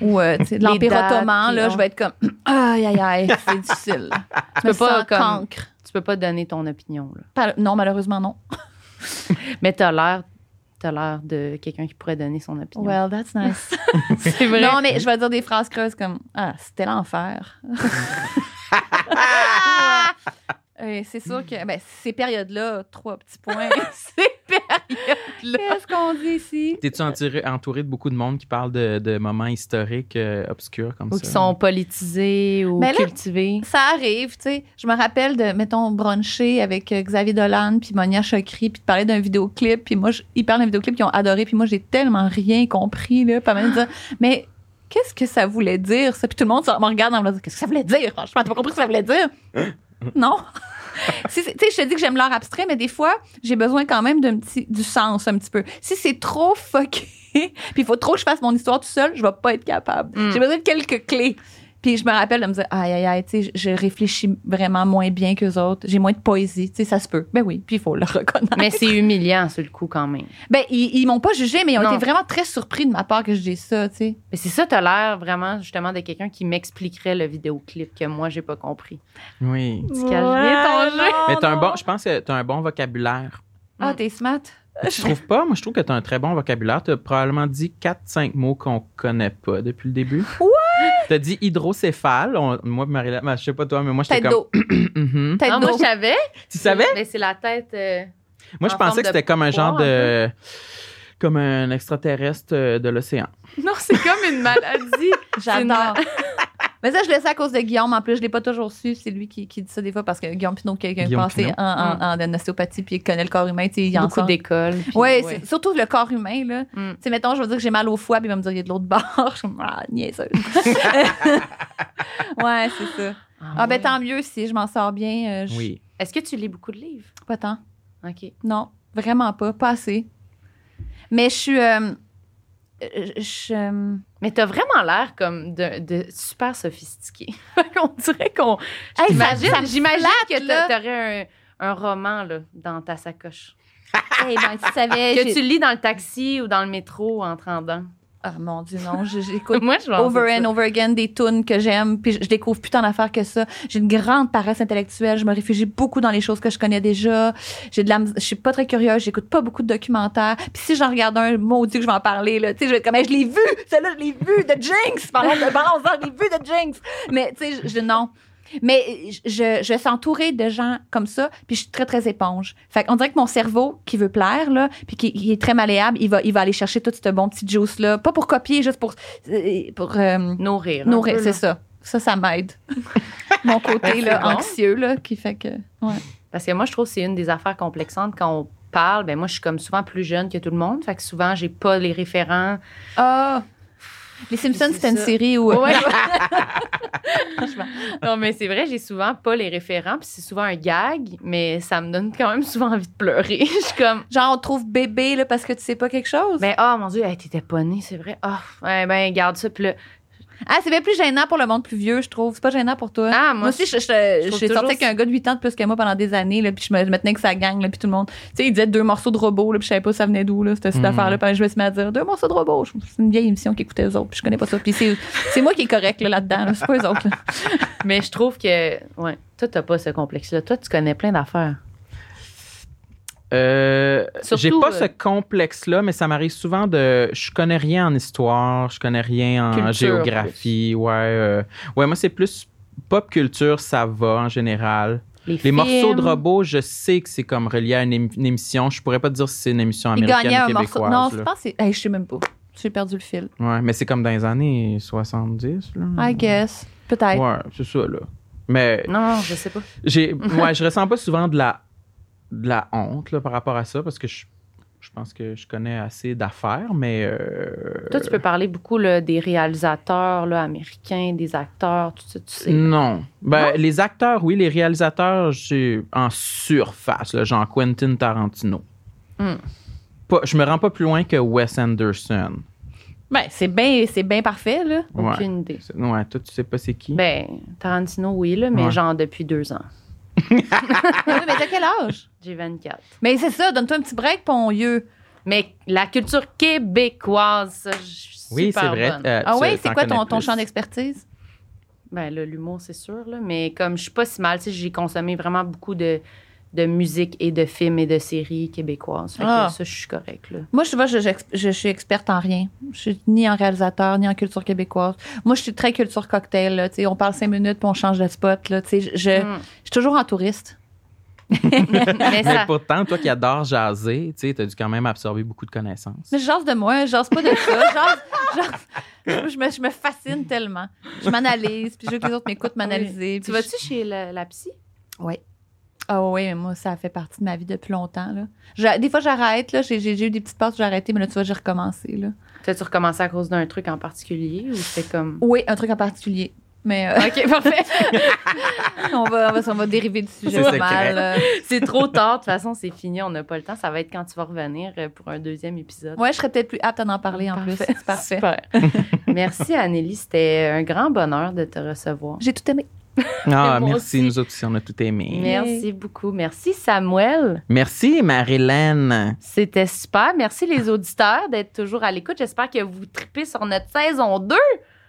ou euh, tu de (laughs) l'Empire ottoman, là, on- je vais être comme (clears throat) aïe, aïe, aïe, (laughs) c'est difficile. Je peux pas comme- cancre. tu peux pas donner ton opinion là. Par- Non, malheureusement, non. (laughs) Mais tu as l'air t'as l'air de quelqu'un qui pourrait donner son opinion. Well, that's nice. c'est vrai. non, mais je vais dire des phrases creuses comme Ah, c'était l'enfer. (laughs) Euh, c'est sûr que ben, ces périodes-là, trois petits points. (laughs) ces périodes-là. Qu'est-ce qu'on dit ici? T'es-tu entouré, entouré de beaucoup de monde qui parle de, de moments historiques euh, obscurs comme ou ça? qui sont politisés ou là- cultivés? Ça arrive, tu sais. Je me rappelle de, mettons, bruncher avec euh, Xavier Dolan puis Monia Chokri puis de parler d'un vidéoclip. Puis moi, je- ils parlent d'un vidéoclip qu'ils ont adoré. Puis moi, j'ai tellement rien compris, là. Moment donné, de dire, mais qu'est-ce que ça voulait dire, ça? Puis tout le monde me regarde en me disant, qu'est-ce que ça voulait dire? Franchement, t'as pas compris ce que ça voulait dire? non? (laughs) Si c'est- Tu sais, je te dis que j'aime l'art abstrait, mais des fois, j'ai besoin quand même d'un petit, du sens un petit peu. Si c'est trop fucké, (laughs) puis il faut trop que je fasse mon histoire tout seul, je vais pas être capable. Mm. J'ai besoin de quelques clés. Puis je me rappelle de me dire, aïe, aïe, aïe, tu sais, je réfléchis vraiment moins bien qu'eux autres. J'ai moins de poésie, tu sais, ça se peut. Ben oui, puis il faut le (laughs) reconnaître. Mais c'est humiliant sur le coup quand même. Ben, ils, ils m'ont pas jugé, mais ils ont Non. été vraiment très surpris de ma part que je dise ça, tu sais. Mais c'est ça, t'as l'air vraiment justement de quelqu'un qui m'expliquerait le vidéoclip que moi j'ai pas compris. Oui. Tu bien ton jeu. Mais t'as un bon, je pense que t'as un bon vocabulaire. Ah, t'es smart. Tu trouves pas? Moi, je trouve que t'as un très bon vocabulaire. T'as probablement dit 4-5 mots qu'on connaît pas depuis le début. Ouais! T'as dit hydrocéphale. On- moi, Marie, ben, je sais pas toi, mais moi, j'étais Tête comme. d'eau. (clears throat) Mhm. Tête Ah, moi d'eau. je savais. Tu savais? Mais c'est la tête. euh, Moi, je En pensais que c'était comme un genre de. Comme un extraterrestre euh, de l'océan. Non, c'est comme une maladie. (laughs) J'adore. Mais ça, je le sais à cause de Guillaume. En plus, je l'ai pas toujours su. C'est lui qui, qui dit ça des fois parce que Guillaume Pinot, quelqu'un Guillaume passé Pinot. en, en, en ostéopathie puis il connaît le corps humain. tu sais, Il en Beaucoup sort. d'écoles. Oui, ouais. c'est surtout le corps humain. Là. Mm. Sais, mettons, je veux dire que j'ai mal au foie, puis il va me dire, il y a de l'autre bord. (laughs) Je suis ah, niaiseuse. (laughs) ouais, c'est ça. Ah, ben ouais. tant mieux si je m'en sors bien. euh, je- Oui. Est-ce que tu lis beaucoup de livres? Pas tant. OK. Non, vraiment pas. Pas assez. Mais je suis. euh, je, euh, Mais t'as vraiment l'air comme de, de super sophistiqué. (laughs) On dirait qu'on. Hey, J'imagine ça- ça me j'imagine flatte, que t'aurais un, un roman là, dans ta sacoche. (laughs) hey, ben, tu savais. Que j'ai- tu lis dans le taxi ou dans le métro en te rendant. Ah, mon Dieu, non. J'écoute (laughs) Moi, je over ça. and over again des tunes que j'aime, puis je, découvre plus tant d'affaires que ça. J'ai une grande paresse intellectuelle, je me réfugie beaucoup dans les choses que je connais déjà. J'ai de la, je suis pas très curieuse, j'écoute pas beaucoup de documentaires. Puis si j'en regarde un, maudit que je vais en parler là, tu sais, je vais être comme je l'ai vu, celle-là je l'ai vu de Jinx. Parlons de parlons je l'ai vu de Jinx. Mais tu sais, je, je- non. Mais je, je suis entourée de gens comme ça, puis je suis très, très éponge. Fait qu'on dirait que mon cerveau, qui veut plaire, là, puis qui, qui est très malléable, il va, il va aller chercher tout ce bon petit juice-là. Pas pour copier, juste pour, euh, pour euh, Nourrir. nourrir, c'est ça. Ça, ça m'aide. (laughs) Mon côté Ben, c'est là, bon. anxieux, là, qui fait que... Ouais. Parce que moi, je trouve que c'est une des affaires complexantes quand on parle. Ben moi, je suis comme souvent plus jeune que tout le monde. Fait que souvent, j'ai pas les référents. Ah! Les Simpsons, C'est c'était une série où... Ouais. (laughs) non, mais c'est vrai, j'ai souvent pas les référents. Puis c'est souvent un gag, mais ça me donne quand même souvent envie de pleurer. (laughs) je suis comme. (laughs) Genre, on te trouve bébé là, parce que tu sais pas quelque chose? Ben, oh mon Dieu, hey, t'étais pas née, c'est vrai. Ah, ouais, ben, garde ça. Puis là, Ah, c'est bien plus gênant pour le monde plus vieux, je trouve. C'est pas gênant pour toi. Ah, moi, moi, aussi, je, je, je j'ai toujours sorti avec un gars de 8 ans de plus que moi pendant des années, là, puis je me, je me tenais avec sa gang, là, puis tout le monde. Tu sais, il disait deux morceaux de robot, là, puis je savais pas ça venait d'où, là, cette, cette Mm. affaire-là. Puis je me suis mis à dire deux morceaux de robot. Je- C'est une vieille émission qui écoutait eux autres, puis je connais pas ça. Puis c'est, c'est moi qui est correct là, là-dedans, là, c'est pas eux autres. là. (laughs) mais je trouve que, ouais, toi, t'as pas ce complexe-là. Toi, tu connais plein d'affaires. Euh, j'ai pas euh, ce complexe-là, mais ça m'arrive souvent de. Je connais rien en histoire, je connais rien en Culture, géographie. Ouais, euh, ouais, moi, c'est plus pop culture, ça va en général. Les, Les morceaux de robots, je sais que c'est comme relié à une, ém- une émission. Je pourrais pas te dire si c'est une émission américaine ou un morceau. québécoise. Non, je pense que. Hey, je sais même pas. J'ai perdu le fil. Ouais, mais c'est comme dans les années 70. Là. I guess. Peut-être. Ouais, c'est ça, là. Mais Non, non, je sais pas. j'ai, ouais, je ressens pas souvent de la, de la honte là, par rapport à ça parce que je, je pense que je connais assez d'affaires, mais. euh, Toi, tu peux parler beaucoup là, des réalisateurs là, américains, des acteurs, tout ça, tu sais. Non. Ben, les acteurs, oui, les réalisateurs, j'ai en surface, là, genre Quentin Tarantino. Hmm. Pas, je me rends pas plus loin que Wes Anderson. Ben, c'est bien, c'est bien parfait, là. Ouais. Aucune idée. Ouais, toi, tu sais pas c'est qui? Ben, Tarantino, oui, là, mais Ouais. genre depuis deux ans. Oui, mais t'as quel âge? J'ai 24. Mais c'est ça, donne-toi un petit break, yeux. Mais la culture québécoise, ça, je suis oui, super c'est vrai. bonne. euh, Ah tu- oui, c'est t'en quoi ton, connais ton plus. champ d'expertise? Ben là, l'humour, c'est sûr, là. Mais comme je suis pas si mal, tu sais, j'ai consommé vraiment beaucoup de, de musique et de films et de séries québécoises. Fait que Ah. ça, je suis correcte, là. Moi, je vois, je, je, je suis experte en rien. Je suis ni en réalisateur, ni en culture québécoise. Moi, je suis très culture cocktail. Là, tu sais, on parle cinq minutes, puis on change de spot. Là, tu sais, je, je, Mm. je suis toujours en touriste. (laughs) mais pourtant, toi qui adores jaser, tu sais, t'as dû quand même absorber beaucoup de connaissances. Mais je jase de moi, je jase pas de ça. Jase, jase- je, me, je me fascine tellement. Je m'analyse, puis je veux que les autres m'écoutent m'analyser. tu vas-tu chez la, la psy? Oui. Ah oui, mais moi, ça fait partie de ma vie depuis longtemps. Là. Je- des fois, j'arrête. là. J'ai, eu des petites pauses où j'ai arrêté, mais là, tu vois, j'ai recommencé. Là. T'as-tu recommencé à cause d'un truc en particulier ou c'était comme. Oui, un truc en particulier. Mais euh, OK, parfait. (laughs) on, va, on, va, on va dériver du sujet C'est mal. euh. c'est trop tard. De toute façon, c'est fini. On n'a pas le temps. Ça va être quand tu vas revenir euh, pour un deuxième épisode. Ouais, je serais peut-être plus apte à en parler en plus. C'est parfait. Super. Merci, Anneli. C'était un grand bonheur de te recevoir. J'ai tout aimé. (laughs) Ah, merci, aussi. nous aussi, on a tout aimé. Merci beaucoup. Merci, Samuel. Merci, Marilyn. C'était super. Merci, les auditeurs, d'être toujours à l'écoute. J'espère que vous tripez sur notre saison 2.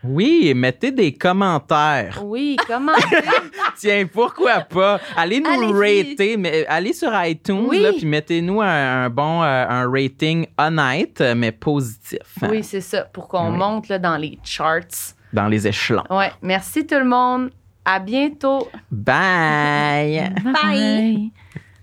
Oui, mettez des commentaires. Oui, comment (laughs) Tiens, pourquoi pas? Allez nous Allez-y. rater, mais euh, allez sur iTunes, Oui. là, puis mettez-nous un, un bon euh, un rating honnête, euh, mais positif. Oui, c'est ça, pour qu'on Oui. monte là, dans les charts. Dans les échelons. Ouais. Merci tout le monde. À bientôt. Bye! Bye.